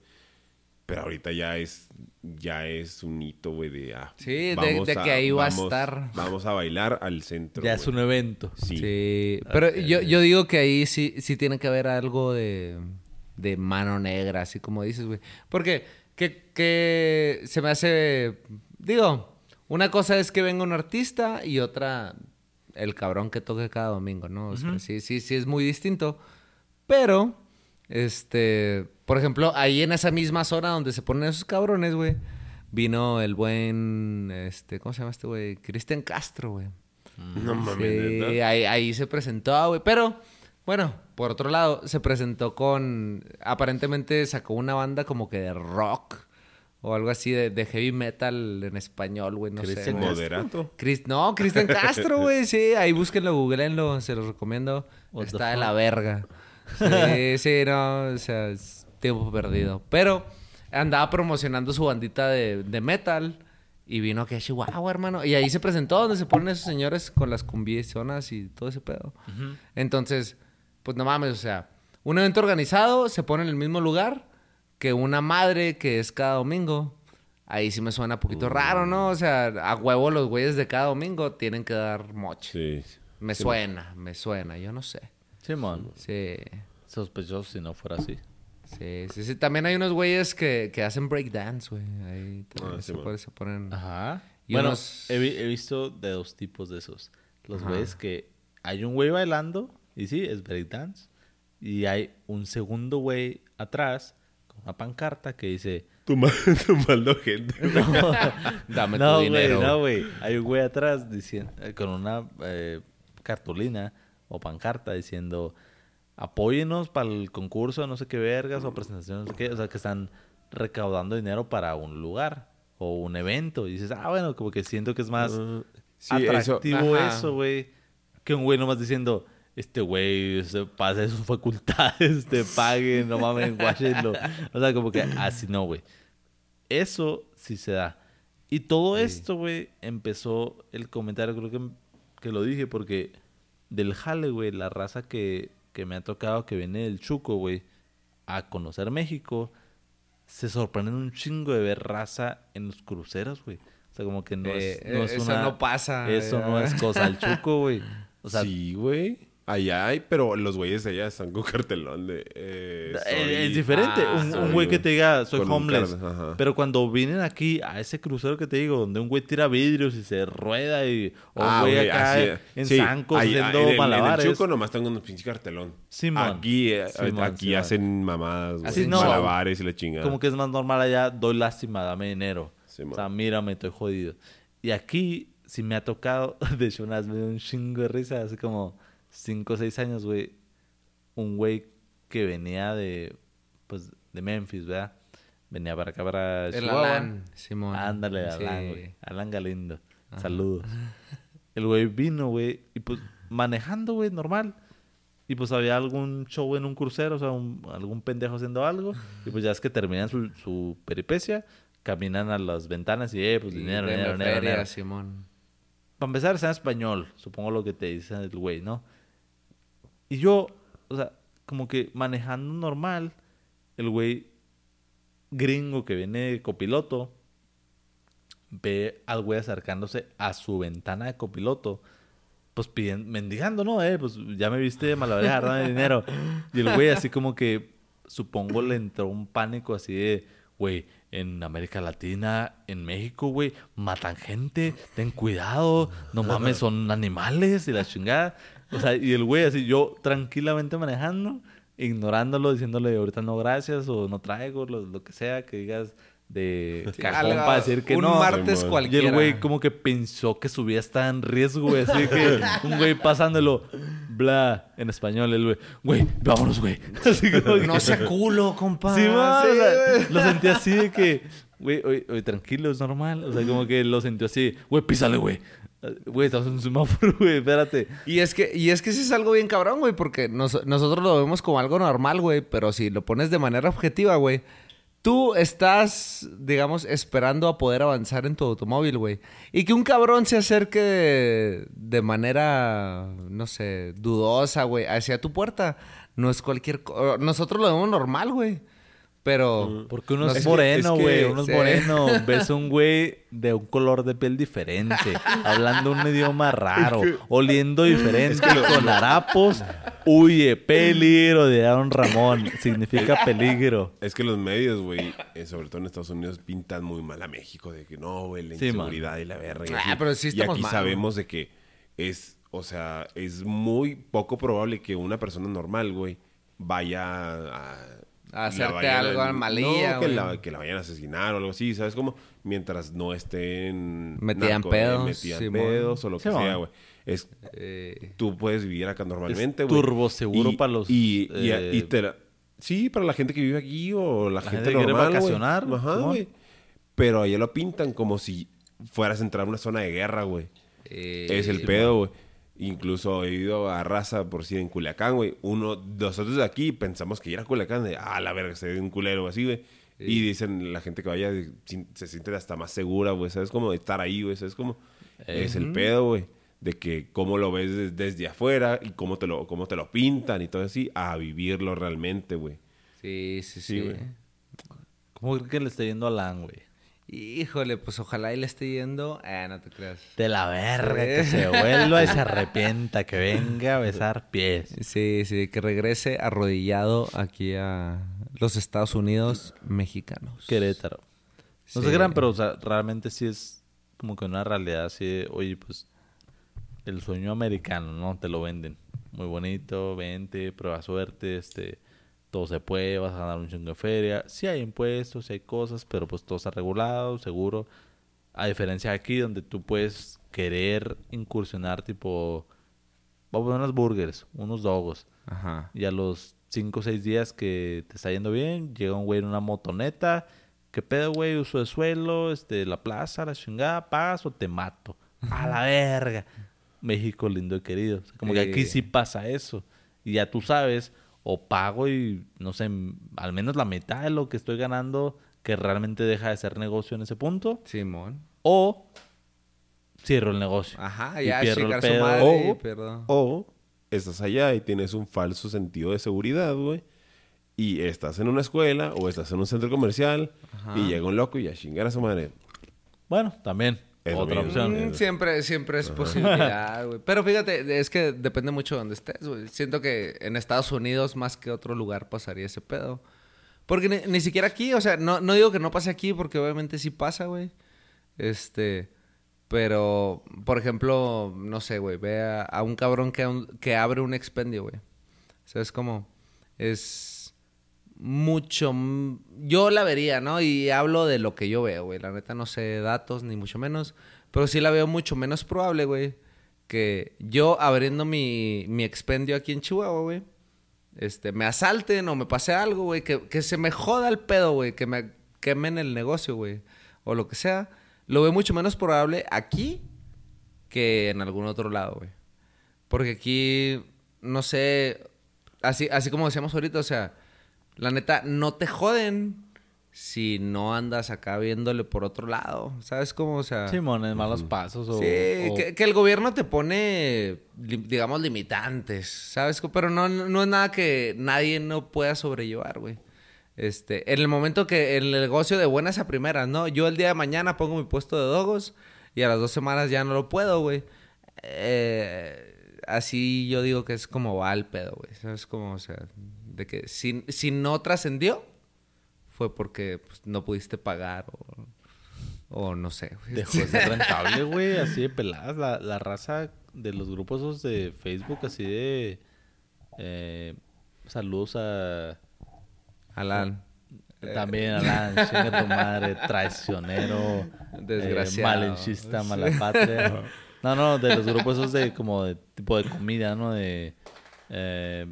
Pero ahorita ya es, ya es un hito, güey, de, ah, Sí, de- de que ahí va a estar. Vamos a bailar al centro, ya es un evento. Sí. Sí, pero yo, yo digo que ahí sí, sí tiene que haber algo de, de mano negra, así como dices, güey. Porque que, que se me hace, digo, una cosa es que venga un artista y otra el cabrón que toque cada domingo, ¿no? O sea, sí, sí, sí es muy distinto. Pero, este, por ejemplo, ahí en esa misma zona donde se ponen esos cabrones, güey, vino el buen, este, ¿cómo se llama este güey? Cristian Castro, güey. No mames, Sí, ahí, ahí se presentó, güey. Pero, bueno, por otro lado, se presentó con. Aparentemente sacó una banda como que de rock o algo así, de, de heavy metal en español, güey. No sé. Cristian güey. Moderato. Cris- no, Cristian Castro, güey. Sí, ahí búsquenlo, googleenlo, se los recomiendo. What Está de la verga. Sí, sí, no, o sea, es tiempo perdido. Pero andaba promocionando su bandita de, de metal y vino aquí a Chihuahua, hermano. Y ahí se presentó donde se ponen esos señores con las cumbiezonas y todo ese pedo. Entonces, pues no mames, o sea, un evento organizado se pone en el mismo lugar que una madre que es cada domingo. Ahí sí me suena un poquito raro, ¿no? O sea, a huevo los güeyes de cada domingo tienen que dar moche. Sí. Me suena, me suena, yo no sé. Simón, Sí, sospechoso si no fuera así. sí, sí. sí. También hay unos güeyes que, que hacen breakdance, güey. Ahí Ah, se, pone- se ponen... Ajá. Y bueno, unos- he, vi- he visto de dos tipos de esos. Los Ajá. güeyes que hay un güey bailando, y sí, es breakdance. Y hay un segundo güey atrás con una pancarta que dice... Tumbando gente. Dame no, tu güey, dinero. no, güey. Hay un güey atrás diciendo, eh, con una eh, cartulina o pancarta diciendo, apóyenos para el concurso, no sé qué vergas, o presentación, no sé qué. O sea, que están recaudando dinero para un lugar o un evento. Y dices, ah, bueno, como que siento que es más Ah, sí, atractivo eso, güey. Que un güey nomás diciendo, este güey se pasa de sus facultades, te paguen, no mames, guáchenlo. O sea, como que así no, güey. Eso sí se da. Y todo esto, güey, empezó el comentario, creo que, que lo dije, porque del jale, güey, la raza que, que me ha tocado, que viene del Chuco, güey, a conocer México, se sorprenden un chingo de ver raza en los cruceros, güey. O sea, como que no es, Eh, no es eso una... no pasa, Eso no eh. es cosa del Chuco, güey. O sea, sí, güey. Allá hay, pero los güeyes de allá están con cartelón de... eh, soy- es diferente. ah, un, un güey que un- te diga, soy con un homeless. Pero cuando vienen aquí a ese crucero que te digo, donde un güey tira vidrios y se rueda y. O un Ah, güey güey, acá así, en sí, zancos ahí- haciendo en el- En malabares. el Chuco nomás tengo un pinche cartelón. Simón. Aquí, eh, Simón, aquí Simón. hacen mamadas, güey. Así no. Malabares y la chingada. Como que es más normal allá, doy lástima, dame dinero. Sí, o sea, mírame, estoy jodido. Y aquí, si me ha tocado, de hecho, una vez me dio un chingo de risa, hace como 5 o 6 años, güey. Un güey que venía de, pues, de Memphis, ¿verdad? Venía para acá, para El Chihuahua. Alan, Simón. Ándale, Sí. Alan, güey. Alan Galindo. Saludos. El güey vino, güey, y pues manejando, güey, normal. Y pues había algún show en un crucero, o sea, un- algún pendejo haciendo algo. Y pues ya es que terminan su, su peripecia, caminan a las ventanas y, eh, pues Y dinero, dinero, dinero, feria, dinero. Simón. Para empezar, está en español, supongo lo que te dice el güey, ¿no? Y yo, o sea, como que manejando normal, el güey gringo que viene copiloto ve al güey acercándose a su ventana de copiloto, pues pidiendo, mendigando, ¿no? Eh, pues ya me viste malabarear, dame dinero. Y el güey así como que supongo le entró un pánico así de, güey, en América Latina, en México, güey, matan gente, ten cuidado, no mames, son animales y la chingada. O sea, y el güey así, yo tranquilamente manejando, ignorándolo, diciéndole ahorita no gracias o no traigo, lo, lo que sea, que digas de cajón Algo- para decir que un no. martes Simón. Y cualquiera. el güey como que pensó que su vida estaba en riesgo, güey. Así que un güey pasándolo, bla, en español, el güey, güey, vámonos, güey. Así como que- No sea culo, compa. Sí, man, Sí, o sea, güey. lo sentí así de que, güey, oye, oye, tranquilo, es normal. O sea, como que lo sentí así, güey, písale, güey. Güey, estamos en un semáforo, güey, espérate. Y es que, y es que sí es algo bien cabrón, güey, porque nos- nosotros lo vemos como algo normal, güey, pero si lo pones de manera objetiva, güey, tú estás, digamos, esperando a poder avanzar en tu automóvil, güey. Y que un cabrón se acerque de, de manera, no sé, dudosa, güey, hacia tu puerta, no es cualquier... co- Nosotros lo vemos normal, güey. Pero... Porque uno Es es moreno, es que- güey. Uno es sí. moreno. Ves un güey de un color de piel diferente. hablando un idioma raro. oliendo diferente. con harapos. Huye. Peligro de Aaron Ramón. Significa peligro. Es que los medios, güey, eh, sobre todo en Estados Unidos, pintan muy mal a México. De que no, güey, la Sí, inseguridad y la verga. y Ah, pero sí y aquí mal, sabemos de que es, o sea, es muy poco probable que una persona normal, güey, vaya a... A hacerte vayan algo a malilla, No, que güey. la, que la vayan a asesinar o algo así, ¿sabes cómo? Mientras no estén... En narco- pedos, Simón. pedos o lo que sea, güey. Es eh, tú puedes vivir acá normalmente, güey. turbo seguro Y- para los, Y, y- eh, y te la- sí, para la gente que vive aquí o la, La gente, gente que quiere normal, güey. vacacionar, Ajá, Simón. güey. Pero allá lo pintan como si fueras a entrar a una zona de guerra, güey. eh, es el pedo, güey. Incluso he ido a raza, por si en Culiacán, güey. Uno, nosotros de aquí pensamos que ir a Culiacán, de, ah, la verga, se ve un culero así, güey. Y dicen la gente que vaya se siente hasta más segura, güey. ¿Sabes cómo? De estar ahí, güey. ¿Sabes cómo? Es el pedo, güey. De que cómo lo ves des- desde afuera y cómo te lo, cómo te lo pintan y todo así, a vivirlo realmente, güey. Sí, sí, sí. Sí, güey. ¿Cómo creen que le está yendo a Lan, güey? Híjole, pues ojalá y le esté yendo. Ah, no te creas. De la verga. Que se vuelva y se arrepienta. Que venga a besar pies. Sí, sí, que regrese arrodillado aquí a los Estados Unidos mexicanos. Querétaro. No Sí. sé gran, pero o sea, realmente sí es como que una realidad así de, oye, pues el sueño americano, ¿no? Te lo venden. Muy bonito, vente, prueba suerte, este, todo se puede, vas a ganar un chingo de feria. Sí hay impuestos, sí hay cosas, pero pues todo está regulado, seguro. A diferencia de aquí, donde tú puedes querer incursionar, tipo, vamos a poner unos burgers, unos dogos. Ajá. Y a los 5 o 6 días que te está yendo bien, llega un güey en una motoneta. ¿Qué pedo, güey? Uso de suelo, este, la plaza, la chingada, pagas o te mato. A la verga. México lindo y querido. O sea, como que aquí sí pasa eso. Y ya tú sabes, o pago y, no sé, al menos la mitad de lo que estoy ganando, que realmente deja de ser negocio en ese punto, Simón. o cierro el negocio. Ajá, Y ya pierdo el pedo. madre. O- y pierdo. O estás allá y tienes un falso sentido de seguridad, güey. Y estás en una escuela o estás en un centro comercial y llega un loco y a chingar a su madre. Bueno, también. Es otra opción. Mm, siempre, siempre es posibilidad, güey. Pero fíjate, es que depende mucho de donde estés, güey. Siento que en Estados Unidos, más que otro lugar, pasaría ese pedo. Porque ni, ni siquiera aquí, o sea, no, no digo que no pase aquí, porque obviamente sí pasa, güey. Este. Pero, por ejemplo, no sé, güey, ve a, a un cabrón que, un- que abre un expendio, güey. ¿Sabes cómo? Es mucho... Yo la vería, ¿no? Y hablo de lo que yo veo, güey. La neta no sé datos, ni mucho menos. Pero sí la veo mucho menos probable, güey. Que yo abriendo mi, mi expendio aquí en Chihuahua, güey. Este, me asalten o me pase algo, güey. Que, que se me joda el pedo, güey. Que me quemen el negocio, güey. O lo que sea. Lo veo mucho menos probable aquí que en algún otro lado, güey. Porque aquí, no sé, así, así como decíamos ahorita, o sea, la neta, no te joden si no andas acá viéndole por otro lado. ¿Sabes cómo? O sea... Simón, en malos pasos o... Sí, o- que, que el gobierno te pone, digamos, limitantes, ¿sabes? Pero no, no es nada que nadie no pueda sobrellevar, güey. Este, en el momento que el negocio de buenas a primeras, ¿no? Yo el día de mañana pongo mi puesto de dogos y a las dos semanas ya no lo puedo, güey. Eh, así yo digo que es como va el pedo, güey. ¿Sabes? Como, o sea, De que si, si no trascendió, fue porque pues, no pudiste pagar o, o no sé. güey. Dejó de ser rentable, güey, así de peladas. La, la raza de los grupos esos de Facebook, así de. eh, saludos a. Alan. También Alan, chinga tu madre, traicionero, Desgraciado. eh, malinchista, mala patria. No, no, de los grupos esos de como de tipo de comida, ¿no? De. Eh,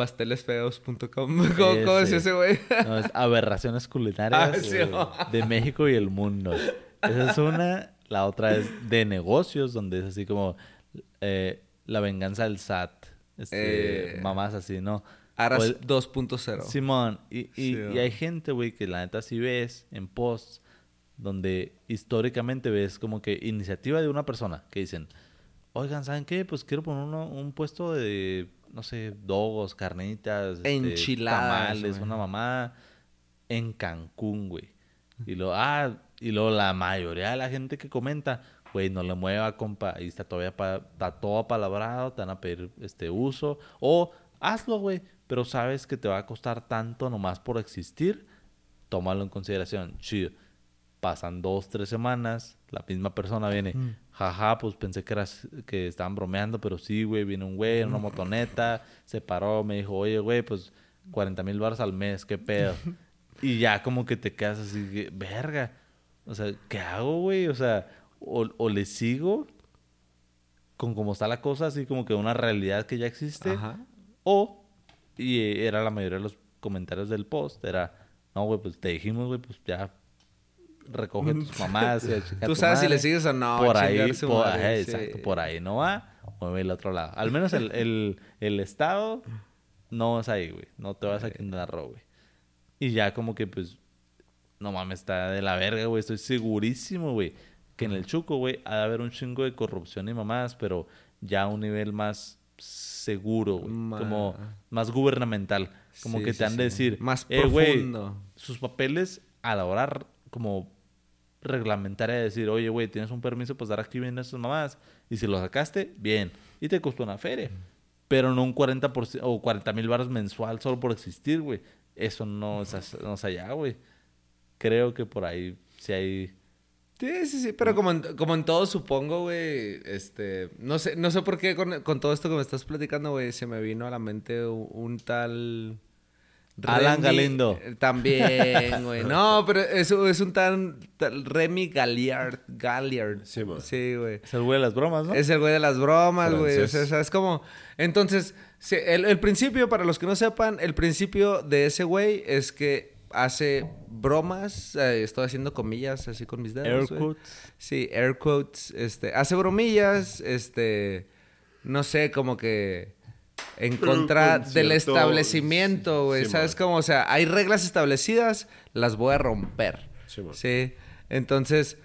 Pastelesfeos.com. ¿Cómo, cómo Ese. decía ese güey? no, es aberraciones culinarias Ah, sí, eh, de México y el mundo. Esa es una. La otra es de negocios, donde es así como eh, la venganza del SAT. Este, Eh, mamás así, ¿no? Aras O el- 2.0. Simón, y, y, hay gente, güey, que la neta sí ves en posts donde históricamente ves como que iniciativa de una persona que dicen, oigan, ¿saben qué? Pues quiero poner uno- un puesto de, no sé, dogos, carnitas, este, Enchiladas, tamales, una mamá en Cancún, güey. Y luego, ah, y luego la mayoría de la gente que comenta, güey, no le mueva, compa, ahí está todavía, pa- está todo apalabrado, te van a pedir este uso, o hazlo, güey, pero sabes que te va a costar tanto nomás por existir, tómalo en consideración, chido. Pasan dos, tres semanas, la misma persona viene, jaja, pues pensé que, eras, que estaban bromeando, pero sí, güey, viene un güey en una motoneta, se paró, me dijo, oye, güey, pues 40 mil baros al mes, qué pedo. y ya como que te quedas así, verga, o sea, ¿qué hago, güey? O sea, o, o le sigo con cómo está la cosa, así como que una realidad que ya existe, Ajá. o, y era la mayoría de los comentarios del post, era, no, güey, pues te dijimos, güey, pues ya recoge tus mamás. y a Tú tu sabes si madre". le sigues o no. Por ahí, por, madre, ajá, sí. exacto, por ahí no va, mueve el otro lado. Al menos el, el, el estado no es ahí, güey. No te vas a Roo, güey. Y ya como que, pues, no mames, está de la verga, güey. Estoy segurísimo, güey, que en el Chuco, güey, ha de haber un chingo de corrupción y mamás, pero ya a un nivel más seguro, güey. Ma- Como más gubernamental. Como Sí, que sí, te han de sí. decir, Más "Eh, güey, profundo. sus papeles a la hora como reglamentaria de decir, oye, güey, tienes un permiso, pues dar aquí vienen estas mamás. Y si lo sacaste, bien. Y te costó una feria. Pero no un 40% o 40 mil baros mensual solo por existir, güey. Eso no es, no es allá, güey. Creo que por ahí sí hay... Sí, sí, sí, pero como en, como en todo supongo, güey, este, no sé, no sé por qué con, con todo esto que me estás platicando, güey, se me vino a la mente un, un tal... Alan Remy- Galindo. También, güey. No, pero es, es un tan, tal Remy Galliard. Galliard. Sí, man. Sí, güey. Es el güey de las bromas, ¿no? Es el güey de las bromas, güey. O sea, es como... Entonces, sí, el, el principio, para los que no sepan, el principio de ese güey es que hace bromas. eh, estoy haciendo comillas así con mis dedos. Air güey. quotes. Sí, air quotes. Este, hace bromillas, este... No sé, como que... En contra con del establecimiento, güey. sí, ¿Sabes man. cómo? O sea, hay reglas establecidas, las voy a romper. Sí. Entonces,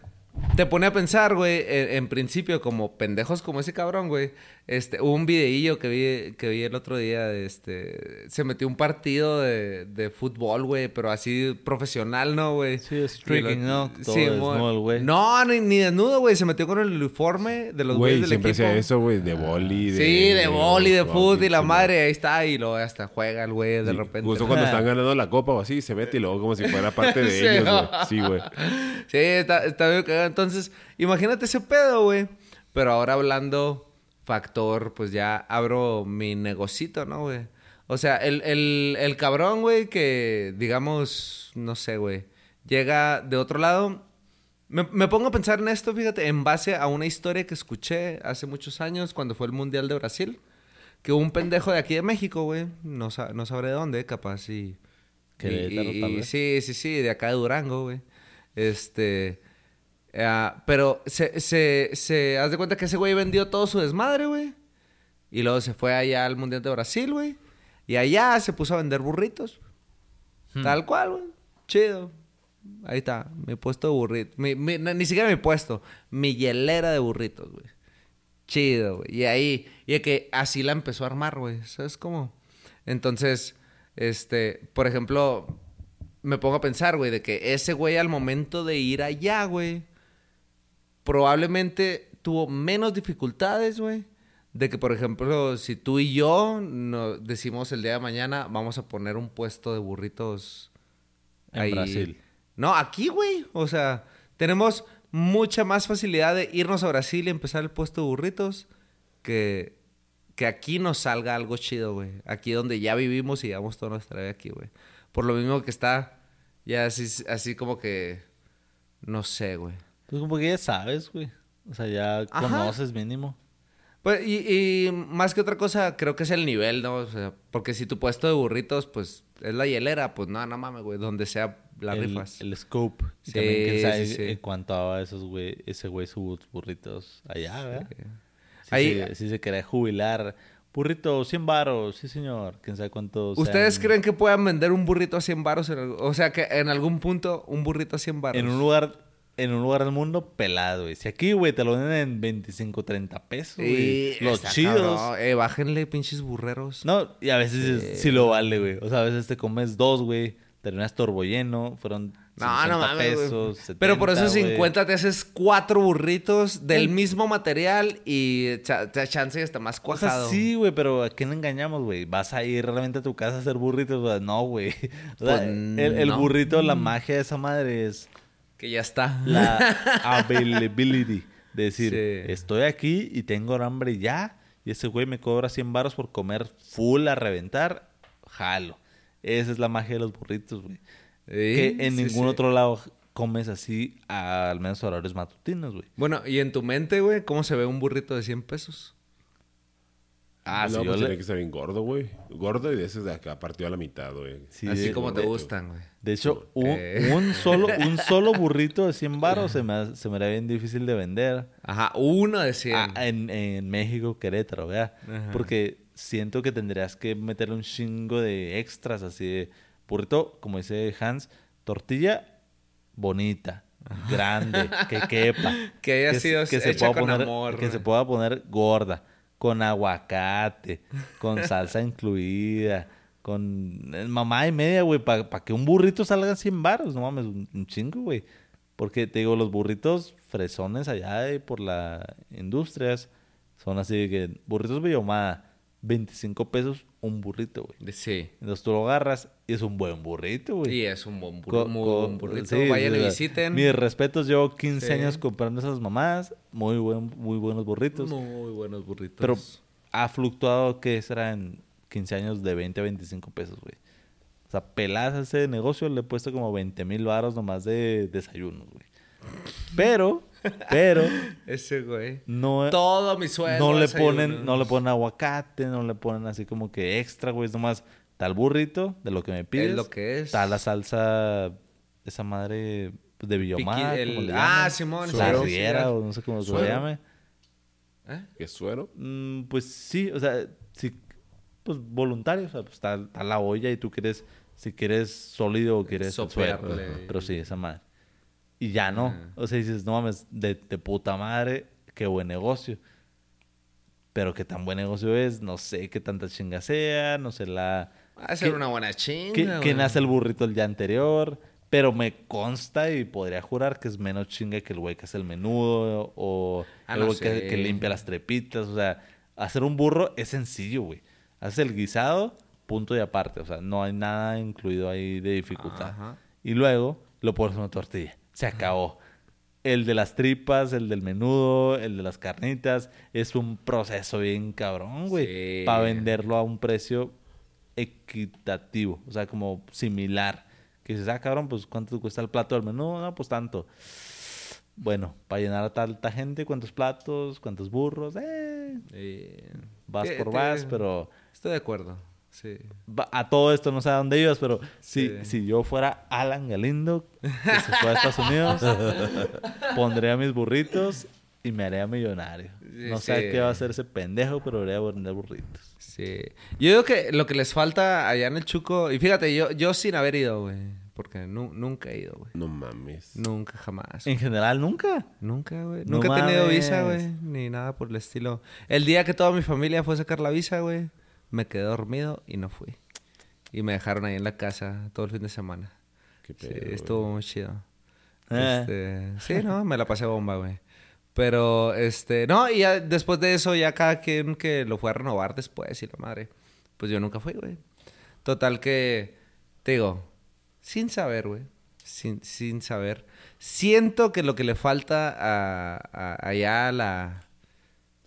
te pone a pensar, güey, en, en principio, como pendejos como ese cabrón, güey. Este, hubo un videillo que vi, que vi el otro día, de este, se metió un partido de, de fútbol, güey, pero así profesional, ¿no, güey? Sí, streaking, ¿no? Todo Sí, desnudo güey. No, ni, ni desnudo, güey, se metió con el uniforme de los Güey, güeyes del siempre equipo. hacía eso, güey, de boli. De, Sí, de boli, de fútbol y la madre, ahí está, y luego hasta juega el güey de Sí, repente. Justo cuando están ganando la copa o así, se mete y luego como si fuera parte de Sí, ellos, güey. Sí, güey. Sí, está, está bien cagado. Entonces, imagínate ese pedo, güey. Pero ahora hablando factor, pues ya abro mi negocito, ¿no, güey? O sea, el, el, el cabrón, güey, que digamos, no sé, güey, llega de otro lado. Me, me pongo a pensar en esto, fíjate, en base a una historia que escuché hace muchos años cuando fue el Mundial de Brasil. Que un pendejo de aquí de México, güey, no, sa- no sabré de dónde, capaz, y... Querétaro, y-. Sí, sí, sí, de acá de Durango, güey. Este. Ah, pero se, se, se. Haz de cuenta que ese güey vendió todo su desmadre, güey. Y luego se fue allá al Mundial de Brasil, güey. Y allá se puso a vender burritos. Hmm. Tal cual, güey. Chido. Ahí está, mi puesto de burritos. Mi- mi- no, ni siquiera mi puesto, mi hielera de burritos, güey. Chido, güey. Y ahí, y de que así la empezó a armar, güey. ¿Sabes cómo? Entonces, este, por ejemplo, me pongo a pensar, güey, de que ese güey al momento de ir allá, güey, probablemente tuvo menos dificultades, güey, de que, por ejemplo, si tú y yo no, decimos el día de mañana, vamos a poner un puesto de burritos En Brasil. No, aquí, güey. O sea, tenemos mucha más facilidad de irnos a Brasil y empezar el puesto de burritos que, que aquí nos salga algo chido, güey. Aquí donde ya vivimos y llevamos toda nuestra vida aquí, güey. Por lo mismo que está ya así, así como que... No sé, güey. Pues como que ya sabes, güey. O sea, ya Ajá. conoces mínimo. Pues, y, y más que otra cosa, creo que es el nivel, ¿no? O sea, porque si tu puesto de burritos, pues, es la hielera, pues no, no mames, güey. Donde sea la el, rifas. el scope. Sí, también quién sabe sí, sí. en cuanto a esos güey, ese güey sus burritos allá, ¿verdad? Sí, Ahí- se, sí se quería jubilar. Burrito, 100 varos, sí señor. Quién sabe cuántos. ¿Ustedes sean. creen que puedan vender un burrito a 100 baros? O sea, que en algún punto un burrito a 100 baros. En un lugar, en un lugar del mundo pelado, güey. Si aquí, güey, te lo venden en 25, 30 pesos, güey. Y Los chidos. cabrón. Eh, bájenle, pinches burreros. No, y a veces Sí. sí lo vale, güey. O sea, a veces te comes dos, güey. Terminas turbo lleno. Fueron No, 50 no mames, pesos, Pero por 70, esos güey. 50 te haces cuatro burritos del mismo material y cha- te chance está más O sea, cuajado. sí, güey, pero ¿a quién engañamos, güey? ¿Vas a ir realmente a tu casa a hacer burritos? No, güey. O sea, Pues, el, el no. burrito, la magia de esa madre es Que ya está. la availability. De decir, Sí. estoy aquí y tengo hambre ya. Y ese güey me cobra 100 baros por comer full a reventar. Jalo. Esa es la magia de los burritos, güey. que en Sí, ningún sí. otro lado comes así, a- al menos a horarios matutinos, güey. Bueno, y en tu mente, güey, ¿cómo se ve un burrito de 100 pesos? Ah, no, sí, pues le- tiene que estar bien gordo, güey. Gordo y de ese de acá, partido a la mitad, güey. sí, Así como te gustan, güey. De hecho, un, Eh. un solo, un solo burrito de 100 baros se me, se me haría bien difícil de vender. Ajá, uno de 100. Ah, en, en México, Querétaro, ¿verdad? Ajá. Porque siento que tendrías que meterle un chingo de extras, así de burrito, como dice Hans, tortilla bonita, grande, que quepa. Que haya se- sido se hecha pueda con poner- amor, Que se pueda poner gorda, con aguacate, con salsa incluida, con eh, mamá y media, güey, para que un burrito salga en 100 baros, no mames, un, un chingo, güey. Porque te digo, los burritos fresones allá de por las industrias son así de que burritos Villomada, 25 pesos un burrito, güey. Sí. Entonces tú lo agarras y es un buen burrito, güey. Y es un buen burrito. Muy buen burrito. sí, Vayan sí, y o sea, visiten. Mis respetos, yo 15 Sí. años comprando esas mamás, muy buen, muy buenos burritos. Muy buenos burritos. Pero ha fluctuado, que será en 15 años de 20 a 25 pesos, güey. O sea, peladas a ese negocio le he puesto como 20 mil baros nomás de desayunos, güey. Pero, pero, Ese güey. no, Todo mi sueldo. no le ponen, no le ponen aguacate, no le ponen así como que extra, güey. Es nomás tal burrito de lo que me pides. lo que es. Está la salsa, esa madre de Villomar. Piqui- el- como le ah, llaman. Simón, La suero. riera, o no sé cómo se llame. ¿Eh? ¿Qué es suero? Mm, pues sí, o sea, sí, pues voluntario, o sea, pues está, está la olla y tú quieres, si quieres sólido o quieres. Sopearle. Pero sí, esa madre. Y ya no, Ajá. o sea, dices, no mames, de, de puta madre, qué buen negocio. Pero qué tan buen negocio es, no sé qué tanta chinga sea, no sé la... Va a ser una buena chinga. güey. quién hace el burrito el día anterior. Pero me consta y podría jurar que es menos chinga que el güey que hace el menudo o Ah, el no güey que, que limpia las trepitas. O sea, hacer un burro es sencillo, güey. Haces el guisado, punto y aparte. O sea, no hay nada incluido ahí de dificultad. Ajá. Y luego lo pones en una tortilla. Se acabó. El de las tripas, el del menudo, el de las carnitas, es un proceso bien cabrón, güey. Sí. Para venderlo a un precio equitativo, o sea, como similar. Que dices, ah, cabrón, pues ¿cuánto te cuesta el plato del menú? No, pues tanto. Bueno, para llenar a tanta gente, ¿cuántos platos? ¿Cuántos burros? Eh, vas por vas, pero Estoy de acuerdo. Sí. a todo esto no sé a dónde ibas, pero si, Sí. si yo fuera Alan Galindo, que se fue a Estados Unidos, pondría mis burritos y me haría millonario. Sí, no sé sí. qué va a hacer ese pendejo, pero haría vender burritos. Sí. Yo digo que lo que les falta allá en el Chuco... Y fíjate, yo, yo sin haber ido, güey. Porque nu- nunca he ido, güey. No mames. Nunca, jamás. En general, nunca. Nunca, güey. No Nunca he tenido visa, güey. Ni nada por el estilo. El día que toda mi familia fue a sacar la visa, güey, me quedé dormido y no fui. Y me dejaron ahí en la casa todo el fin de semana. Qué Sí, pedo, estuvo muy chido. Eh. Este, sí, no, me la pasé bomba, güey. Pero, este, no, y ya después de eso, ya cada quien que lo fue a renovar después y la madre, pues yo nunca fui, güey. Total que, te digo, sin saber, güey, sin, sin saber, siento que lo que le falta a, a- allá a la,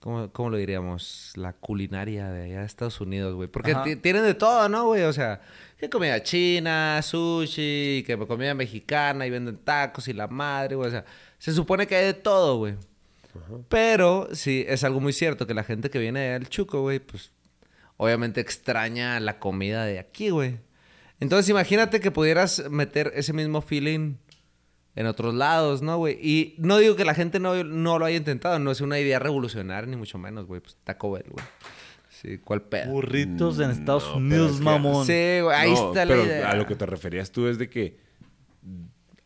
¿cómo, cómo lo diríamos? La culinaria de allá de Estados Unidos, güey. Porque tienen de todo, ¿no, güey? O sea, que comida china, sushi, que comida mexicana y venden tacos y la madre, güey. O sea, se supone que hay de todo, güey. Pero sí, es algo muy cierto que la gente que viene del Chuco, güey, pues obviamente extraña la comida de aquí, güey. Entonces imagínate que pudieras meter ese mismo feeling en otros lados, ¿no, güey? Y no digo que la gente no, no lo haya intentado, no es una idea revolucionaria, ni mucho menos, güey. Pues Taco Bell, güey. Sí, ¿cuál pedo? Burritos en Estados No, pero Unidos, es que- mamón. Sí, güey, ahí No, está la pero idea. a lo que te referías tú es de que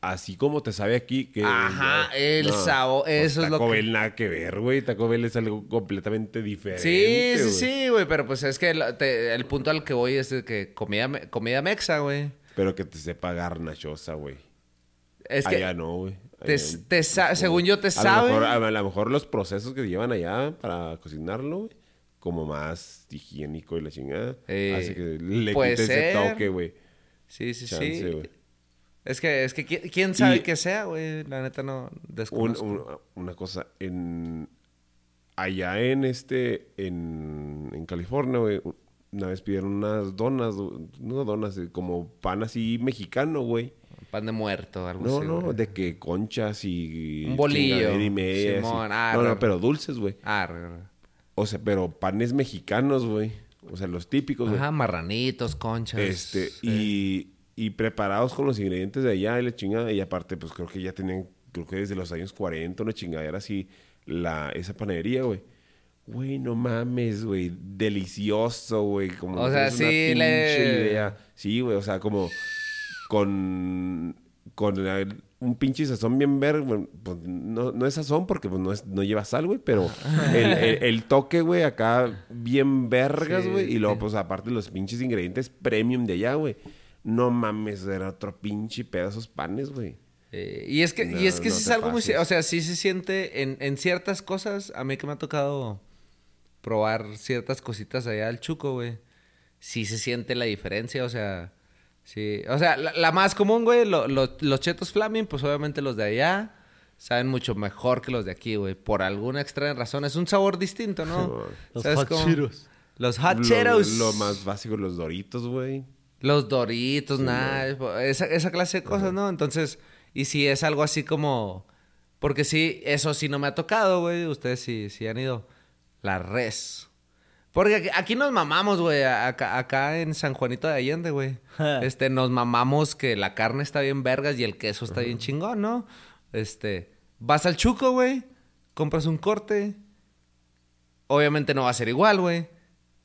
así como te sabe aquí que Ajá, el sabor, eso es lo Taco que- Bell nada que ver, güey. Taco Bell es algo completamente diferente. Sí, sí, güey. sí, güey, pero pues es que el, te- el punto al que voy es de que comida, comida mexa, güey. Pero que te sepa garnachosa, güey. Es que allá no, güey. te- Allá- te sa- según yo te a sabe. Lo mejor, a lo mejor los procesos que llevan allá para cocinarlo, güey, como más higiénico y la chingada. Eh, hace que le puede quite ese ser. toque, güey. Sí, sí, Chance, sí. Es que, es que ¿qui- quién sabe Y- que sea, güey. La neta no desconozco. un- una cosa, en allá en este, en, en California, güey, una vez pidieron unas donas, no donas, eh, como pan así mexicano, güey. Pan de muerto, algo No, así. no, güey. de que conchas y... Un bolillo, y media. Simón, ah, no, no, pero dulces, güey. Ah. O sea, pero panes mexicanos, güey. O sea, los típicos, güey. Ajá, marranitos, conchas. Este, sí. y, y preparados con los ingredientes de allá y la chingada. Y aparte, pues creo que ya tenían, creo que desde los años 40, una chingadera así, la, esa panadería, güey. Güey, no mames, güey. Delicioso, güey. Como O no sea, tienes una sí pinche le- idea. Sí, güey, o sea, como con, con un pinche sazón bien ver, pues, no, no es sazón porque pues, no, es, no lleva sal, güey, pero el, el- el toque, güey, acá bien vergas, Sí, güey. y luego, sí. pues aparte los pinches ingredientes premium de allá, güey. No mames, era otro pinche pedo esos panes, güey. Eh, y es que, No, y es que no sí es algo muy... pases. O sea, sí se siente en, en ciertas cosas. A mí que me ha tocado probar ciertas cositas allá del Chuco, güey. Sí se siente la diferencia, o sea... Sí, o sea, la, la más común, güey, lo- lo- los chetos flaming, pues obviamente los de allá saben mucho mejor que los de aquí, güey. Por alguna extraña razón. Es un sabor distinto, ¿no? Sí. Los ¿Sabes hot cómo? Cheetos. Los hot Lo- Cheetos. Lo, más básico, los doritos, güey. Los doritos, nada, esa, esa clase de cosas, ¿no? Entonces, y si es algo así como... Porque sí, eso sí no me ha tocado, güey. Ustedes sí, sí han ido. La res. Porque aquí, nos mamamos, güey. Acá, acá en San Juanito de Allende, güey. este, nos mamamos que la carne está bien vergas y el queso está bien chingón, ¿no? Este, vas al chuco, güey. Compras un corte. Obviamente no va a ser igual, güey.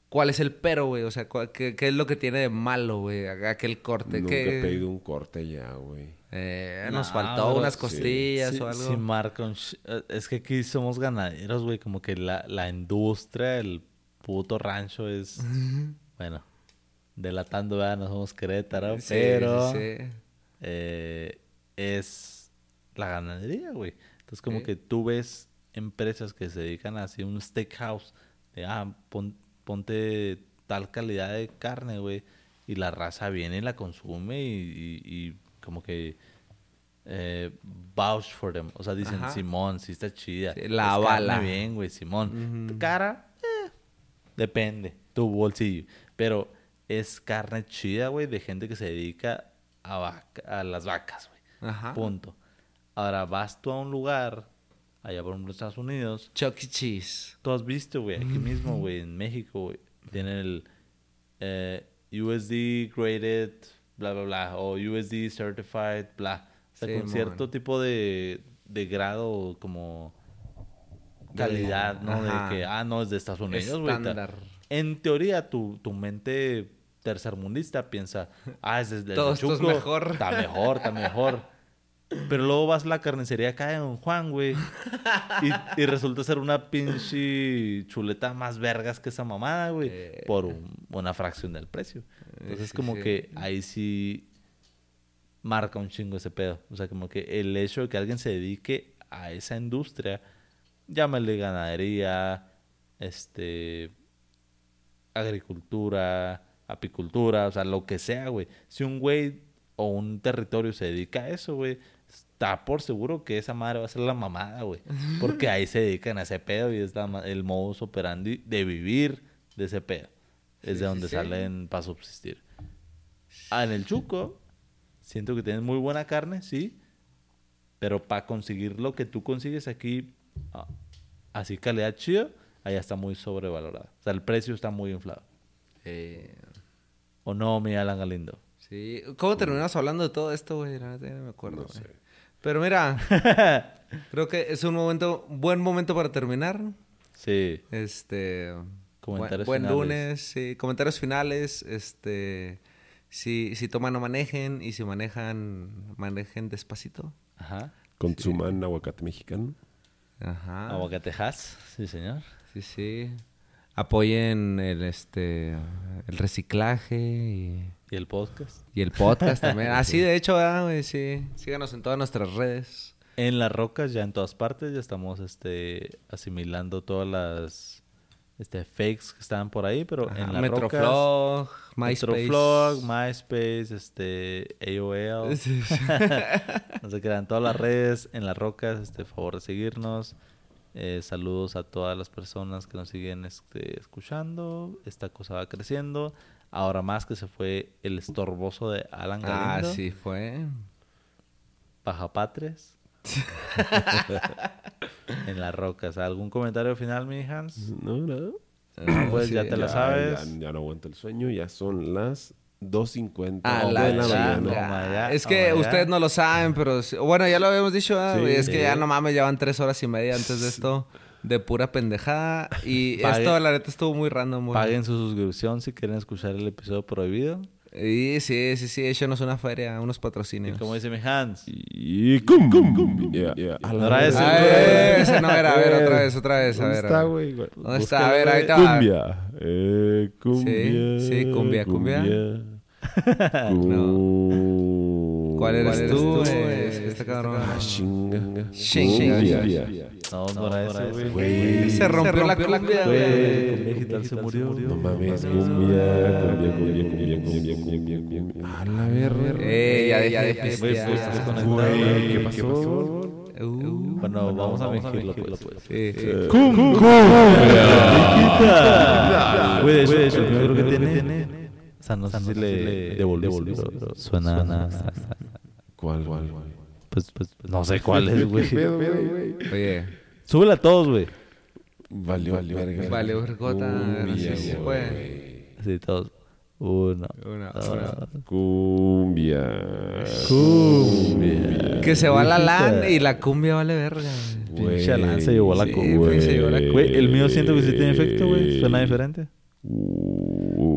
¿Cuál es el pero, güey? O sea, ¿cuál- qué, qué es lo que tiene de malo, güey? Aquel corte. Nunca que he pedido un corte ya, güey. Eh, nos No, faltó bro, unas costillas Sí, o algo. sí marca eh, Es que aquí somos ganaderos, güey. Como que la, la industria, el puto rancho es... bueno, delatando, ¿verdad? No somos Querétaro, Sí, pero... sí, sí. eh, es la ganadería, güey. Entonces, como que tú ves empresas que se dedican a así un steakhouse, de, ah, pon- ponte tal calidad de carne, güey, y la raza viene y la consume y, y- y como que eh, vouch for them. O sea, dicen, Ajá. Simón, sí está chida. Sí, la avala. bien, güey, Simón. Cara, depende, tu bolsillo. Pero es carne chida, güey, de gente que se dedica a, vaca- a las vacas, güey. Ajá. Punto. Ahora vas tú a un lugar, allá por ejemplo en Estados Unidos, Chuck E. Cheese. tú has visto, güey, aquí mismo, güey, en México, güey, tienen el eh, USD graded, bla, bla, bla, o USD certified, bla. O sea, Sí, con cierto tipo de, de grado como calidad, ¿no? Ajá. De que, ah, no, es de Estados Unidos, güey. En teoría, tu, tu mente tercermundista piensa, ah, es desde Todo esto es mejor. Está mejor, está mejor. Pero luego vas a la carnicería acá de Don Juan, güey. Y, y resulta ser una pinche chuleta más vergas que esa mamada, güey. Eh. Por un- una fracción del precio. Entonces, sí, como sí. que ahí sí marca un chingo ese pedo. O sea, como que el hecho de que alguien se dedique a esa industria llámale ganadería, este, agricultura, apicultura, o sea, lo que sea, güey. Si un güey o un territorio se dedica a eso, güey, está por seguro que esa madre va a ser la mamada, güey. Porque ahí se dedican a ese pedo y es la el modus operandi de vivir de ese pedo. Es Sí, de donde sí, sí. salen para subsistir. Ah, en el Chuco, siento que tienes muy buena carne, sí. Pero para conseguir lo que tú consigues aquí, así calidad chida, allá está muy sobrevalorada. O sea, el precio está muy inflado. Eh, ¿O no, mi Alan Galindo? sí. ¿Cómo terminamos hablando de todo esto, güey? No me acuerdo, No güey. sé. Pero mira, creo que es un momento, buen momento para terminar. Sí. Este. Comentarios buen, buen finales. lunes, sí. Comentarios finales. Este. Si, si toman, no manejen. Y si manejan, manejen despacito. Ajá. Consuman aguacate mexicano. Ajá. Aguacatejas, sí, señor. Sí, sí. Apoyen el este el reciclaje y, ¿Y el podcast? y el podcast también. Así de hecho, ah, güey, sí. Síganos en todas nuestras redes. En las rocas, ya en todas partes, ya estamos este, asimilando todas las este, fakes que estaban por ahí, pero Ajá, en rocas... Metroflog, MySpace. Metroflog, MySpace, este, AOL. Sí, sí. no se crean todas las redes en las rocas, este, favor de seguirnos. Eh, saludos a todas las personas que nos siguen este, escuchando. Esta cosa va creciendo. Ahora más que se fue el estorboso de Alan Ah, Galindo. sí fue. Pajapatres. en las rocas. ¿Algún comentario final, mi Hans? No, no. No, pues sí, ya te la Ya, sabes. Ya, ya no aguanto el sueño. Ya son las 2.50 A No, la de la mañana. Ya, Es que toma ya. ustedes no lo saben, pero bueno, ya lo habíamos dicho, ah, Sí. es que ya no mames, ya van tres horas y media antes de esto de pura pendejada y Pague- esto la neta estuvo muy random, güey. Paguen su suscripción si quieren escuchar el episodio prohibido. Y sí, sí, sí, échenos una feria, unos Y patrocinios. como dice mi Hans, Y cum, cum, cum. Yeah, yeah. A la No era ese, verga. Ah, güey. eh, ese no era, a ver, otra vez, otra vez, a ¿Dónde ver. está, a ver. güey? ¿Dónde está? A ver, ahí está. Cumbia. Eh, cumbia. Sí, sí, cumbia, cumbia. Cum- ¿Cuál eres ¿Cuál tú? eres eh? Este cabrón. Ah, chinga. Chinga. Cumbia. No, no era ese, güey. Güey. Se rompió, la cumbia, Güey, güey. Cumbia Digital se murió. No mames, cumbia, cumbia, cumbia, cumbia, cumbia, cumbia, cumbia. A la verga. Eh, ya deja de Güey, pues. Güey, ¿qué pasó? Uh, Bueno, vamos a fingirlo, pues. sí. Güey, de hecho, de hecho, creo que tiene... O sea, no sé si le devolvió, suena nada. ¿Cuál, cuál, cuál? Pues, pues, no sé cuál es, güey. Oye, Súbela a todos, güey. Valió, valió, verga. Vale, vergota. Cumbia, Sí, sí, güey. puede. Así todos. Uno. Una, dos, una. Cumbia. Cumbia. Que se va la LAN y la cumbia vale verga. Pinche Alan se llevó la Sí, cumbia. güey, se llevó la Güey, el mío siento que sí tiene efecto, güey. Suena diferente.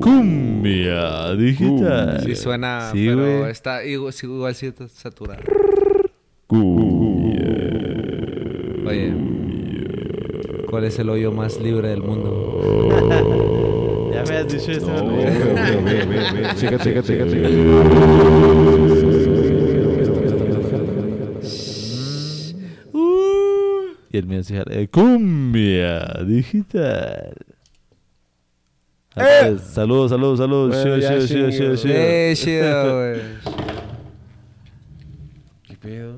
Cumbia digital. Sí suena, Sí, pero güey. está igual, sí, igual sí está saturado. Cumbia. Oye, ¿cuál es el hoyo más libre del mundo? Ya me has dicho eso. Güey. Chécate, chécate, chécate. Y el mío jala. Eh, Cumbia digital. ¡Eh! Saludos, saludos, saludos. Chido, chido, chido, chido. Eh, chido, güey. ¿Qué pedo?